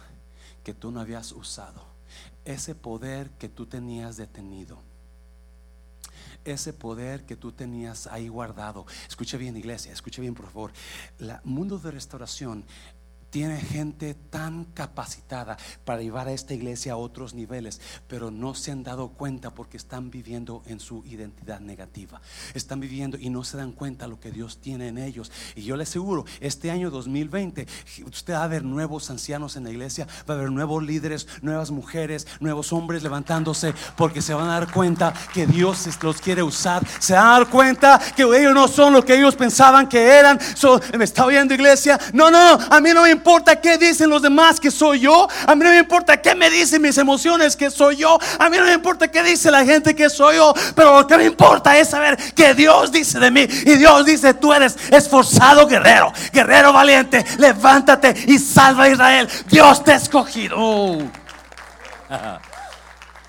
Speaker 1: que tú no habías usado. Ese poder que tú tenías detenido ese poder que tú tenías ahí guardado. Escuche bien, iglesia, escuche bien, por favor. El mundo de restauración tiene gente tan capacitada para llevar a esta iglesia a otros niveles, pero no se han dado cuenta porque están viviendo en su identidad negativa. Están viviendo y no se dan cuenta lo que Dios tiene en ellos. Y yo le aseguro, este año 2020, usted va a ver nuevos ancianos en la iglesia, va a haber nuevos líderes, nuevas mujeres, nuevos hombres levantándose, porque se van a dar cuenta que Dios los quiere usar. Se van a dar cuenta que ellos no son lo que ellos pensaban que eran. me está oyendo iglesia. No, no, a mí no me importa qué dicen los demás que soy yo. A mí no me importa qué me dicen mis emociones que soy yo. A mí no me importa qué dice la gente que soy yo. Pero lo que me importa es saber que Dios dice de mí. Y Dios dice, tú eres esforzado guerrero. Guerrero valiente. Levántate y salva a Israel. Dios te ha escogido. <laughs>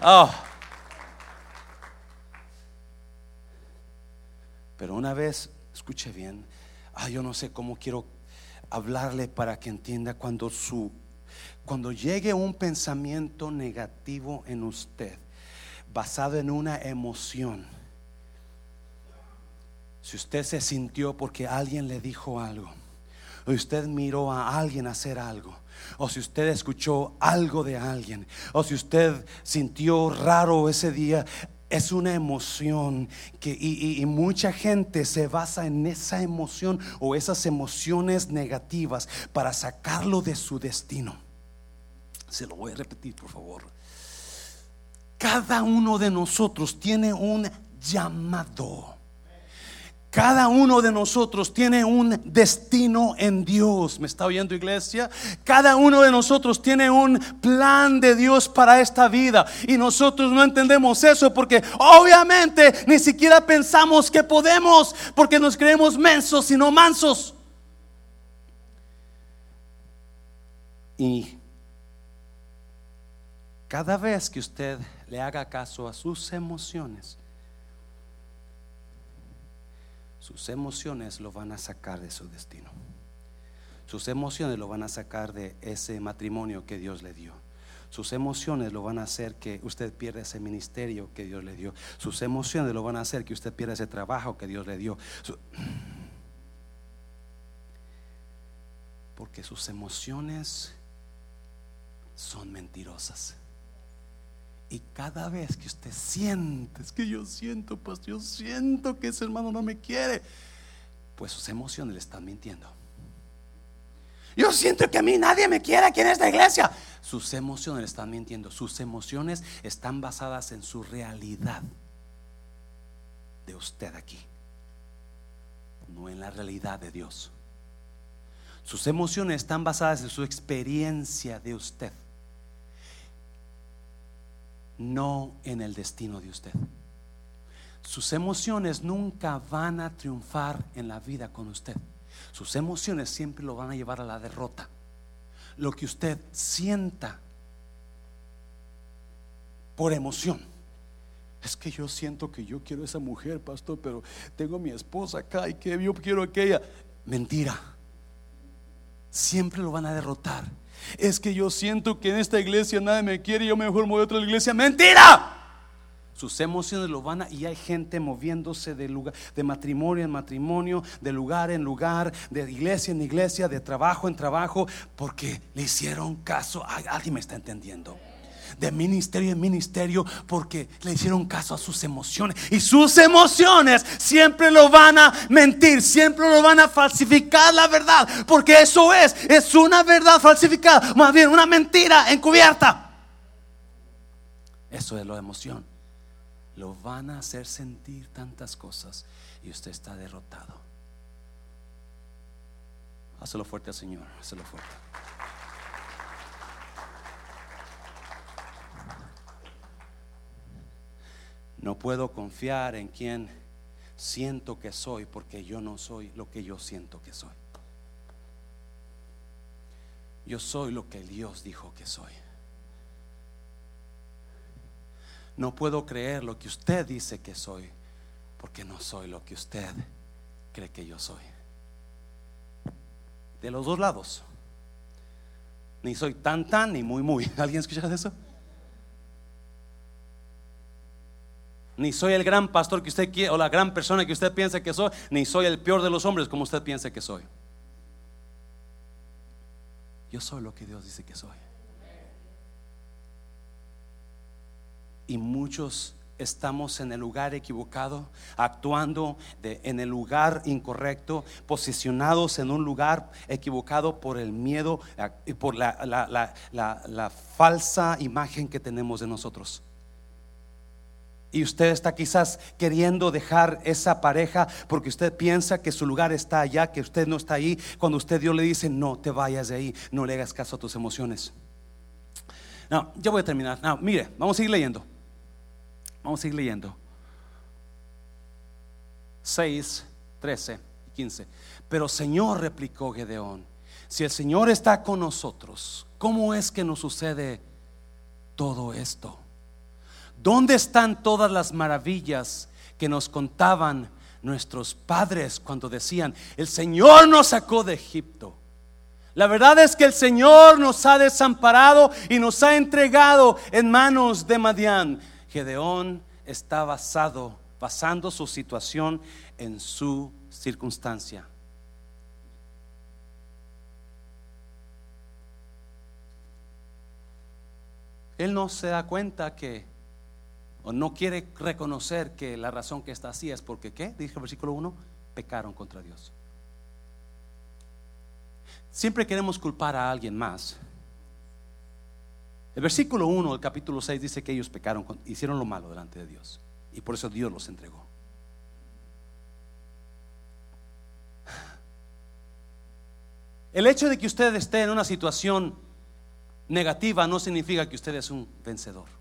Speaker 1: Oh. Pero una vez, escuche bien, ah, yo no sé cómo quiero hablarle para que entienda cuando su cuando llegue un pensamiento negativo en usted basado en una emoción. Si usted se sintió porque alguien le dijo algo, o usted miró a alguien hacer algo, o si usted escuchó algo de alguien, o si usted sintió raro ese día, es una emoción que, y, mucha gente se basa en esa emoción o esas emociones negativas para sacarlo de su destino. Se lo voy a repetir, por favor. Cada uno de nosotros tiene un llamado. Cada uno de nosotros tiene un destino en Dios. ¿Me está oyendo iglesia? Cada uno de nosotros tiene un plan de Dios para esta vida. Y nosotros no entendemos eso porque obviamente ni siquiera pensamos que podemos porque nos creemos mensos y no mansos. Y cada vez que usted le haga caso a sus emociones, sus emociones lo van a sacar de su destino. Sus emociones lo van a sacar de ese matrimonio que Dios le dio. Sus emociones lo van a hacer que usted pierda ese ministerio que Dios le dio. Sus emociones lo van a hacer que usted pierda ese trabajo que Dios le dio. Porque sus emociones son mentirosas. Y cada vez que usted siente, es que yo siento, pues yo siento que ese hermano no me quiere, pues sus emociones le están mintiendo. Yo siento que a mí nadie me quiere aquí en esta iglesia. Sus emociones están mintiendo. Sus emociones están basadas en su realidad de usted aquí, no en la realidad de Dios. Sus emociones están basadas en su experiencia de usted, no en el destino de usted. Sus emociones nunca van a triunfar en la vida con usted. Sus emociones siempre lo van a llevar a la derrota. Lo que usted sienta por emoción. Es que yo siento que yo quiero esa mujer, pastor, pero tengo a mi esposa acá y que yo quiero aquella. Mentira. Siempre lo van a derrotar. Es que yo siento que en esta iglesia nadie me quiere yo mejor me voy a otra iglesia. Mentira. Sus emociones lo van a y hay gente moviéndose de lugar de matrimonio en matrimonio, de lugar en lugar, de iglesia en iglesia, de trabajo en trabajo, porque le hicieron caso. Alguien me está entendiendo de ministerio en ministerio porque le hicieron caso a sus emociones. Y sus emociones siempre lo van a mentir, siempre lo van a falsificar la verdad, porque eso es, es una verdad falsificada, más bien una mentira encubierta. Eso es la emoción lo van a hacer sentir tantas cosas y usted está derrotado. Hazlo fuerte al Señor, hazlo fuerte. No puedo confiar en quien siento que soy porque yo no soy lo que yo siento que soy. Yo soy lo que Dios dijo que soy. No puedo creer lo que usted dice que soy, porque no soy lo que usted cree que yo soy. De los dos lados. Ni soy tan tan ni muy muy. <laughs> ¿Alguien escucha eso? Ni soy el gran pastor que usted quiere o la gran persona que usted piensa que soy, ni soy el peor de los hombres como usted piensa que soy. Yo soy lo que Dios dice que soy. y muchos estamos en el lugar equivocado, actuando en el lugar incorrecto, posicionados en un lugar equivocado por el miedo y por la, la, falsa imagen que tenemos de nosotros. Y usted está quizás queriendo dejar esa pareja porque usted piensa que su lugar está allá, que usted no está ahí. Cuando usted Dios le dice, no te vayas de ahí, no le hagas caso a tus emociones. No, ya voy a terminar. No, mire, vamos a seguir leyendo. Vamos a seguir leyendo. 6, 13 y 15. Pero Señor, replicó Gedeón, si el Señor está con nosotros, ¿cómo es que nos sucede todo esto? ¿Dónde están todas las maravillas que nos contaban nuestros padres cuando decían, el Señor nos sacó de Egipto? La verdad es que el Señor nos ha desamparado y nos ha entregado en manos de Madián. Gedeón está basado, basando su situación en su circunstancia. Él no se da cuenta que, no quiere reconocer que la razón que está así es porque, ¿qué? Dice el versículo 1, pecaron contra Dios. Siempre queremos culpar a alguien más el versículo 1 del capítulo 6 dice que ellos pecaron, hicieron lo malo delante de Dios. Y por eso Dios los entregó. El hecho de que usted esté en una situación negativa no significa que usted es un vencedor.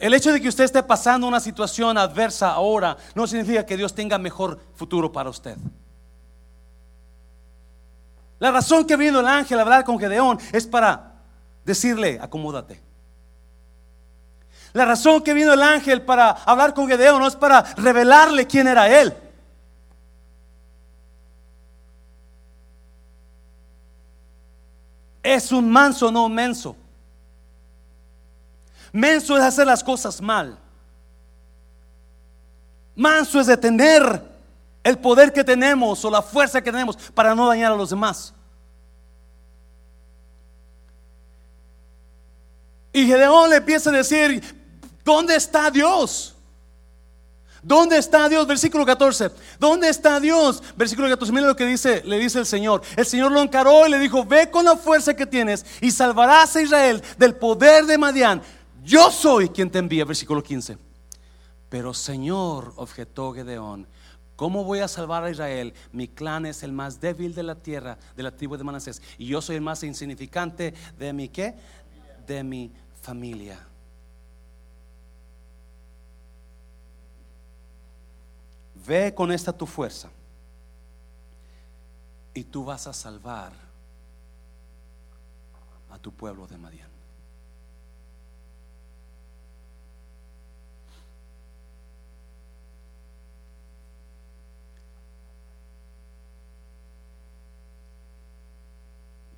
Speaker 1: El hecho de que usted esté pasando una situación adversa ahora no significa que Dios tenga mejor futuro para usted. La razón que vino el ángel a hablar con Gedeón es para decirle, acomódate. La razón que vino el ángel para hablar con Gedeón no es para revelarle quién era él. Es un manso, no un menso. Menso es hacer las cosas mal. Manso es detener el poder que tenemos o la fuerza que tenemos para no dañar a los demás. Y Gedeón le empieza a decir, ¿dónde está Dios? ¿Dónde está Dios? Versículo 14. ¿Dónde está Dios? Versículo 14. Mira lo que dice, le dice el Señor. El Señor lo encaró y le dijo, ve con la fuerza que tienes y salvarás a Israel del poder de Madián. Yo soy quien te envía. Versículo 15. Pero Señor, objetó Gedeón, ¿cómo voy a salvar a Israel? Mi clan es el más débil de la tierra, de la tribu de Manasés. Y yo soy el más insignificante de mi qué? De mi familia. Ve con esta tu fuerza y tú vas a salvar a tu pueblo de Madián.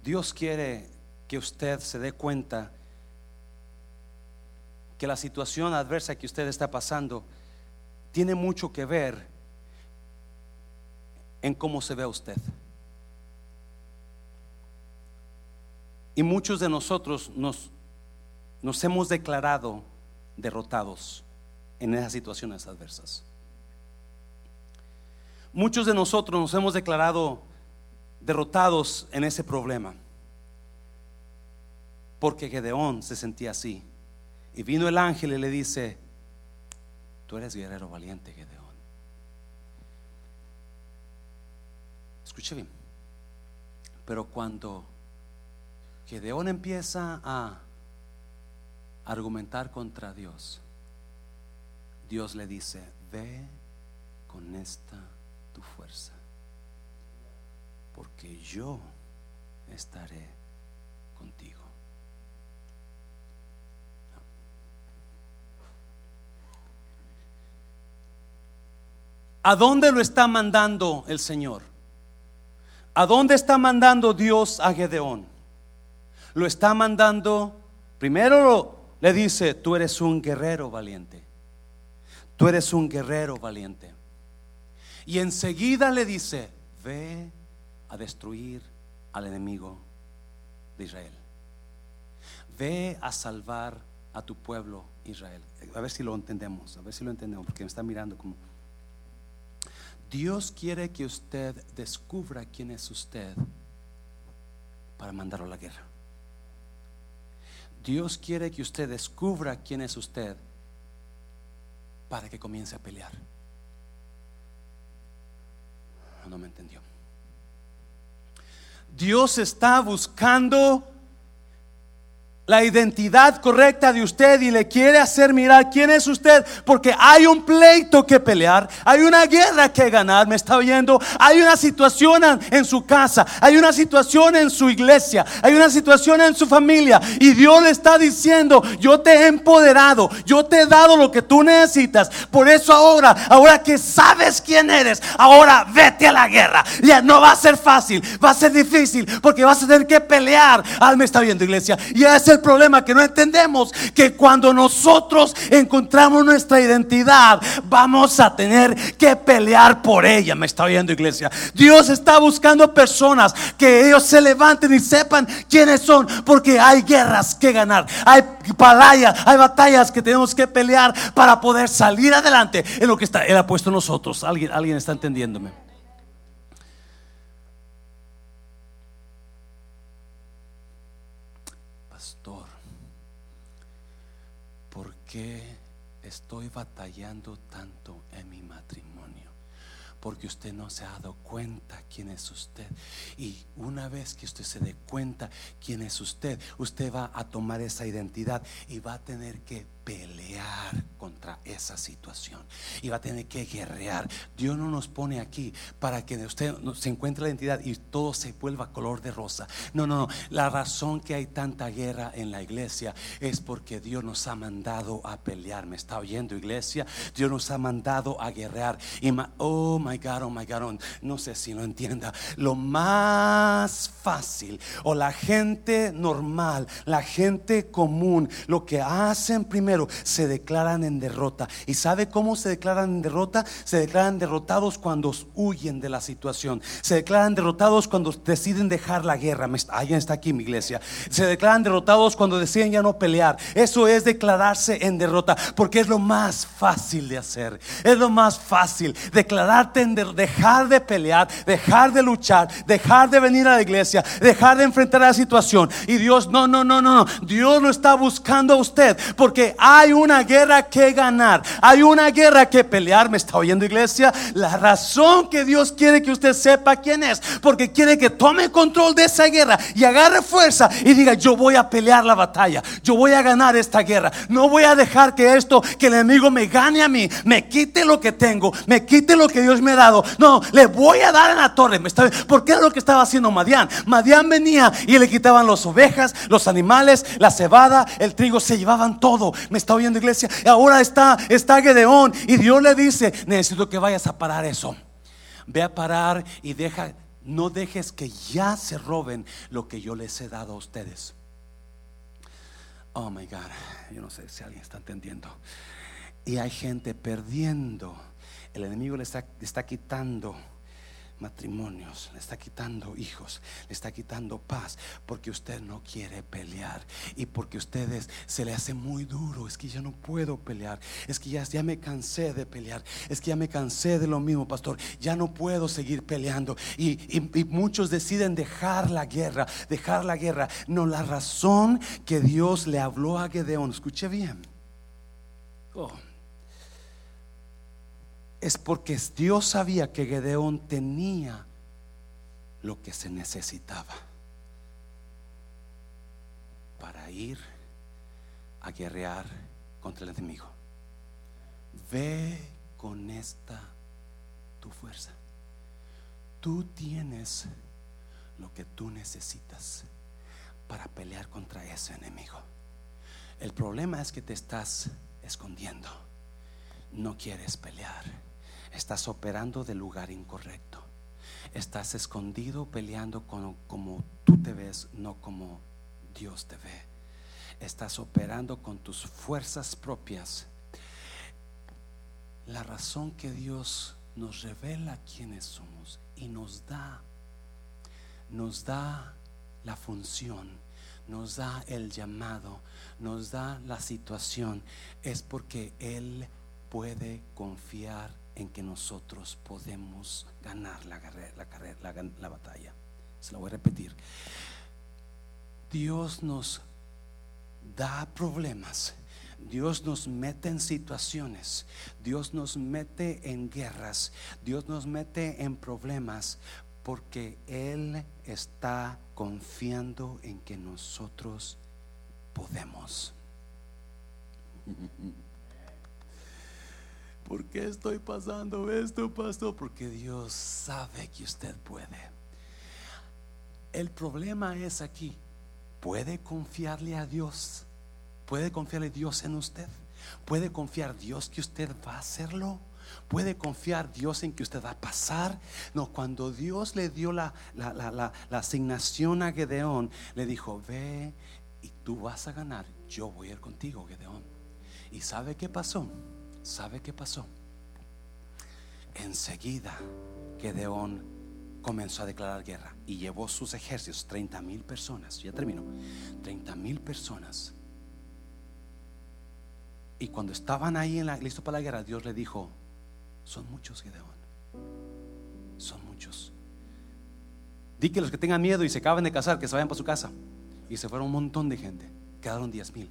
Speaker 1: Dios quiere que usted se dé cuenta que la situación adversa que usted está pasando tiene mucho que ver en cómo se ve usted. Y muchos de nosotros nos, nos hemos declarado derrotados en esas situaciones adversas. Muchos de nosotros nos hemos declarado derrotados en ese problema. Porque Gedeón se sentía así. Y vino el ángel y le dice, tú eres guerrero valiente, Gedeón. Escuche bien. Pero cuando Gedeón empieza a argumentar contra Dios, Dios le dice, ve con esta tu fuerza, porque yo estaré contigo. ¿A dónde lo está mandando el Señor? ¿A dónde está mandando Dios a Gedeón? Lo está mandando, primero le dice, tú eres un guerrero valiente. Tú eres un guerrero valiente. Y enseguida le dice, ve a destruir al enemigo de Israel. Ve a salvar a tu pueblo Israel. A ver si lo entendemos, a ver si lo entendemos, porque me está mirando como... Dios quiere que usted descubra quién es usted para mandarlo a la guerra. Dios quiere que usted descubra quién es usted para que comience a pelear. No me entendió. Dios está buscando la identidad correcta de usted y le quiere hacer mirar quién es usted, porque hay un pleito que pelear, hay una guerra que ganar, me está oyendo, hay una situación en su casa, hay una situación en su iglesia, hay una situación en su familia y Dios le está diciendo, yo te he empoderado, yo te he dado lo que tú necesitas, por eso ahora, ahora que sabes quién eres, ahora vete a la guerra, ya no va a ser fácil, va a ser difícil, porque vas a tener que pelear, al me está viendo iglesia, y ese el problema que no entendemos que cuando nosotros encontramos nuestra identidad, vamos a tener que pelear por ella. Me está oyendo, iglesia. Dios está buscando personas que ellos se levanten y sepan quiénes son, porque hay guerras que ganar, hay batallas, hay batallas que tenemos que pelear para poder salir adelante en lo que está Él ha puesto nosotros. Alguien, alguien está entendiéndome. qué estoy batallando tanto en mi matrimonio? Porque usted no se ha dado cuenta quién es usted. Y una vez que usted se dé cuenta quién es usted, usted va a tomar esa identidad y va a tener que pelear contra esa situación y va a tener que guerrear. Dios no nos pone aquí para que usted se encuentre la identidad y todo se vuelva color de rosa. No, no, no. La razón que hay tanta guerra en la iglesia es porque Dios nos ha mandado a pelear. ¿Me está oyendo, iglesia? Dios nos ha mandado a guerrear. Oh my God, oh my God, oh, no sé si lo entienda. Lo más fácil o la gente normal, la gente común, lo que hacen primero, se declaran en derrota. ¿Y sabe cómo se declaran en derrota? Se declaran derrotados cuando huyen de la situación. Se declaran derrotados cuando deciden dejar la guerra. Alguien está aquí, mi iglesia. Se declaran derrotados cuando deciden ya no pelear. Eso es declararse en derrota, porque es lo más fácil de hacer. Es lo más fácil declararte en dejar de pelear, dejar de luchar, dejar de venir a la iglesia, dejar de enfrentar la situación. Y Dios, no, no, no, no, no. Dios no está buscando a usted porque hay una guerra que ganar, hay una guerra que pelear. ¿Me está oyendo, iglesia? La razón que Dios quiere que usted sepa quién es, porque quiere que tome control de esa guerra y agarre fuerza y diga: Yo voy a pelear la batalla, yo voy a ganar esta guerra. No voy a dejar que esto, que el enemigo me gane a mí, me quite lo que tengo, me quite lo que Dios me ha dado. No, le voy a dar en la torre. ¿Me está, porque era lo que estaba haciendo Madián. Madián venía y le quitaban las ovejas, los animales, la cebada, el trigo, se llevaban todo. Me está oyendo, iglesia. Y ahora está, está Gedeón y Dios le dice: Necesito que vayas a parar eso. Ve a parar y deja, no dejes que ya se roben lo que yo les he dado a ustedes. Oh my God, yo no sé si alguien está entendiendo. Y hay gente perdiendo. El enemigo le está, está quitando matrimonios, le está quitando hijos, le está quitando paz, porque usted no quiere pelear y porque ustedes se le hace muy duro, es que ya no puedo pelear, es que ya, ya me cansé de pelear, es que ya me cansé de lo mismo, pastor, ya no puedo seguir peleando y, muchos deciden dejar la guerra, dejar la guerra. No, la razón que Dios le habló a Gedeón, escuche bien. Oh es porque Dios sabía que Gedeón tenía lo que se necesitaba para ir a guerrear contra el enemigo. Ve con esta tu fuerza. Tú tienes lo que tú necesitas para pelear contra ese enemigo. El problema es que te estás escondiendo. No quieres pelear Estás operando del lugar incorrecto. Estás escondido peleando con, como tú te ves, no como Dios te ve. Estás operando con tus fuerzas propias. La razón que Dios nos revela quiénes somos y nos da, nos da la función, nos da el llamado, nos da la situación, es porque Él puede confiar en que nosotros podemos ganar la, la, la, la batalla. Se lo voy a repetir. Dios nos da problemas. Dios nos mete en situaciones, Dios nos mete en guerras, Dios nos mete en problemas porque Él está confiando en que nosotros podemos. <laughs> ¿Por qué estoy pasando esto, pastor? Porque Dios sabe que usted puede. El problema es aquí. ¿Puede confiarle a Dios? ¿Puede confiarle Dios en usted? ¿Puede confiar Dios que usted va a hacerlo? ¿Puede confiar Dios en que usted va a pasar? No, cuando Dios le dio la, la, la, la asignación a Gedeón, le dijo, ve y tú vas a ganar. Yo voy a ir contigo, Gedeón. ¿Y sabe qué pasó? ¿Sabe qué pasó? Enseguida Gedeón comenzó a declarar guerra y llevó sus ejércitos, 30 mil personas, ya terminó, 30 mil personas. Y cuando estaban ahí en la, listo para la guerra, Dios le dijo, son muchos Gedeón, son muchos. Di que los que tengan miedo y se acaban de casar, que se vayan para su casa. Y se fueron un montón de gente, quedaron 10 mil.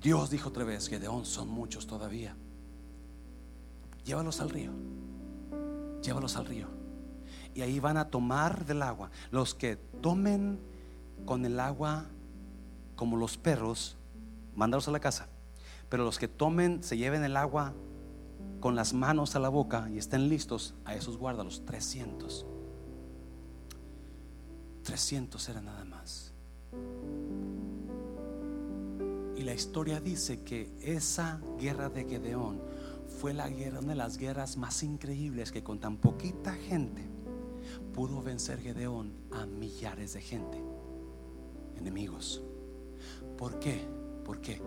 Speaker 1: Dios dijo otra vez, Gedeón, son muchos todavía. Llévalos al río. Llévalos al río. Y ahí van a tomar del agua. Los que tomen con el agua como los perros, mándalos a la casa. Pero los que tomen, se lleven el agua con las manos a la boca y estén listos, a esos guarda los 300. 300 era nada más. Y la historia dice que esa guerra de Gedeón fue la guerra, una de las guerras más increíbles que con tan poquita gente pudo vencer Gedeón a millares de gente, enemigos. ¿Por qué? ¿Por qué?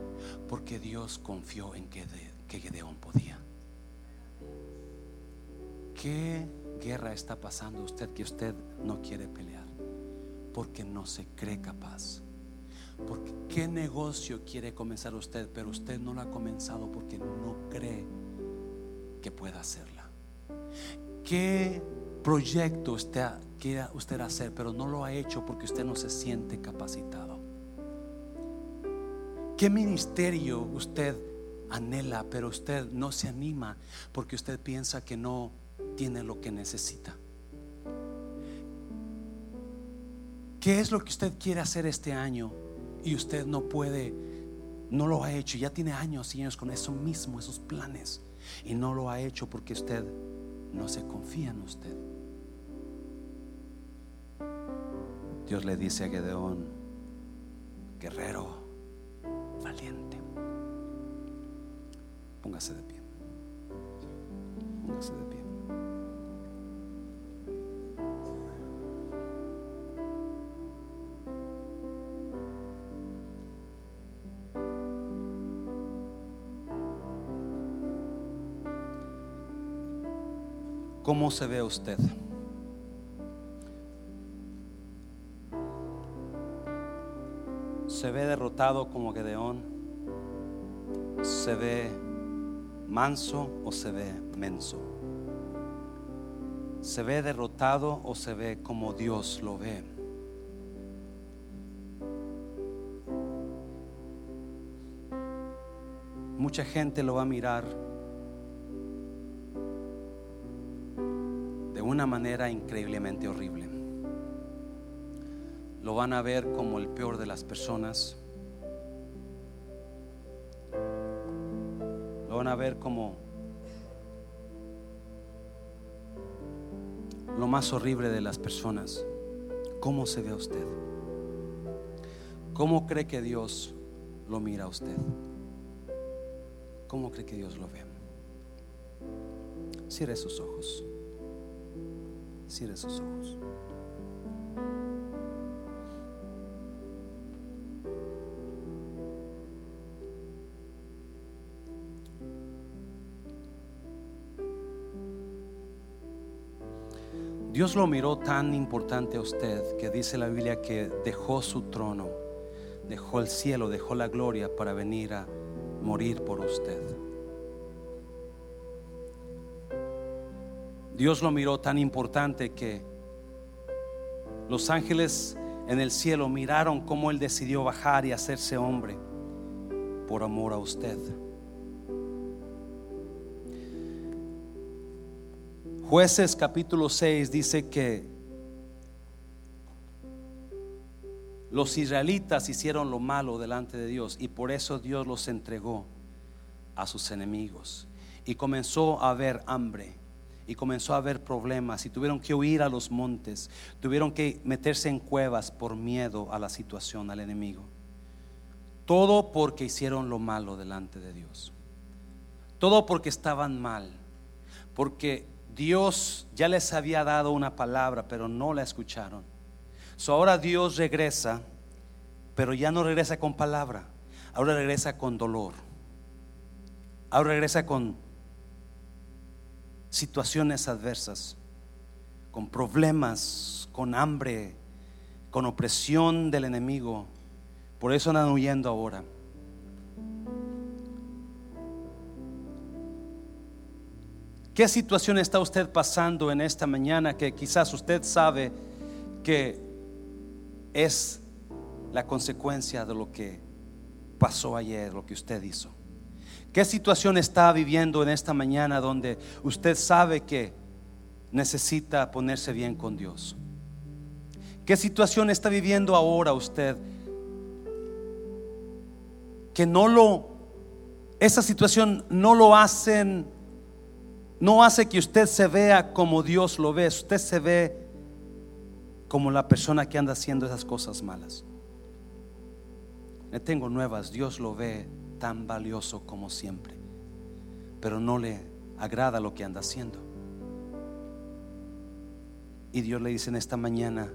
Speaker 1: Porque Dios confió en que, que Gedeón podía. ¿Qué guerra está pasando usted que usted no quiere pelear? Porque no se cree capaz. Qué negocio quiere comenzar usted, pero usted no lo ha comenzado porque no cree que pueda hacerla. ¿Qué proyecto usted quiere usted hacer, pero no lo ha hecho porque usted no se siente capacitado? ¿Qué ministerio usted anhela, pero usted no se anima porque usted piensa que no tiene lo que necesita? ¿Qué es lo que usted quiere hacer este año y usted no puede, no lo ha hecho? Ya tiene años y años con eso mismo, esos planes. Y no lo ha hecho porque usted no se confía en usted. Dios le dice a Gedeón, guerrero, valiente, póngase de pie. Póngase de pie. ¿Cómo se ve usted? ¿Se ve derrotado como Gedeón? ¿Se ve manso o se ve menso? ¿Se ve derrotado o se ve como Dios lo ve? Mucha gente lo va a mirar una manera increíblemente horrible. Lo van a ver como el peor de las personas. Lo van a ver como lo más horrible de las personas. ¿Cómo se ve usted? ¿Cómo cree que Dios lo mira a usted? ¿Cómo cree que Dios lo ve? Cierre sus ojos. Cierre sus ojos. Dios lo miró tan importante a usted que dice la Biblia que dejó su trono, dejó el cielo, dejó la gloria para venir a morir por usted. Dios lo miró tan importante que los ángeles en el cielo miraron cómo Él decidió bajar y hacerse hombre por amor a usted. Jueces capítulo 6 dice que los israelitas hicieron lo malo delante de Dios y por eso Dios los entregó a sus enemigos y comenzó a haber hambre y comenzó a haber problemas y tuvieron que huir a los montes, tuvieron que meterse en cuevas por miedo a la situación, al enemigo. Todo porque hicieron lo malo delante de Dios. Todo porque estaban mal. Porque Dios ya les había dado una palabra, pero no la escucharon. So ahora Dios regresa, pero ya no regresa con palabra. Ahora regresa con dolor. Ahora regresa con situaciones adversas, con problemas, con hambre, con opresión del enemigo. Por eso andan huyendo ahora. ¿Qué situación está usted pasando en esta mañana que quizás usted sabe que es la consecuencia de lo que pasó ayer, lo que usted hizo? ¿Qué situación está viviendo en esta mañana donde usted sabe que necesita ponerse bien con Dios? ¿Qué situación está viviendo ahora usted que no lo esa situación no lo hacen, no hace que usted se vea como Dios lo ve, usted se ve como la persona que anda haciendo esas cosas malas. Le tengo nuevas, Dios lo ve tan valioso como siempre, pero no le agrada lo que anda haciendo. Y Dios le dice en esta mañana,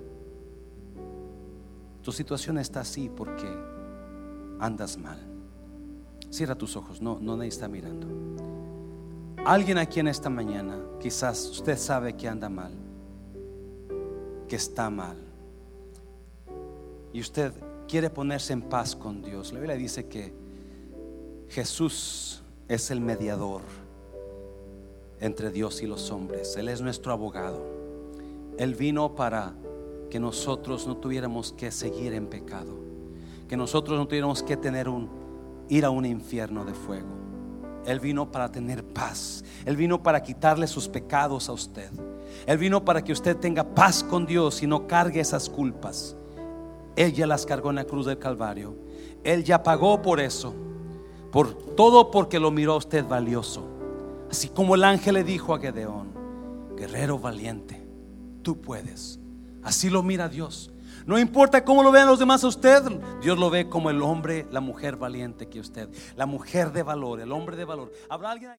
Speaker 1: tu situación está así porque andas mal. Cierra tus ojos, no, no nadie está mirando. Alguien aquí en esta mañana, quizás usted sabe que anda mal, que está mal. Y usted quiere ponerse en paz con Dios. La Biblia dice que Jesús es el mediador entre Dios y los hombres. Él es nuestro abogado. Él vino para que nosotros no tuviéramos que seguir en pecado, que nosotros no tuviéramos que tener un ir a un infierno de fuego. Él vino para tener paz. Él vino para quitarle sus pecados a usted. Él vino para que usted tenga paz con Dios y no cargue esas culpas. Él ya las cargó en la cruz del Calvario. Él ya pagó por eso. Por todo porque lo miró a usted valioso. Así como el ángel le dijo a Gedeón, guerrero valiente, tú puedes. Así lo mira Dios. No importa cómo lo vean los demás a usted, Dios lo ve como el hombre, la mujer valiente que usted, la mujer de valor, el hombre de valor. ¿Habrá alguien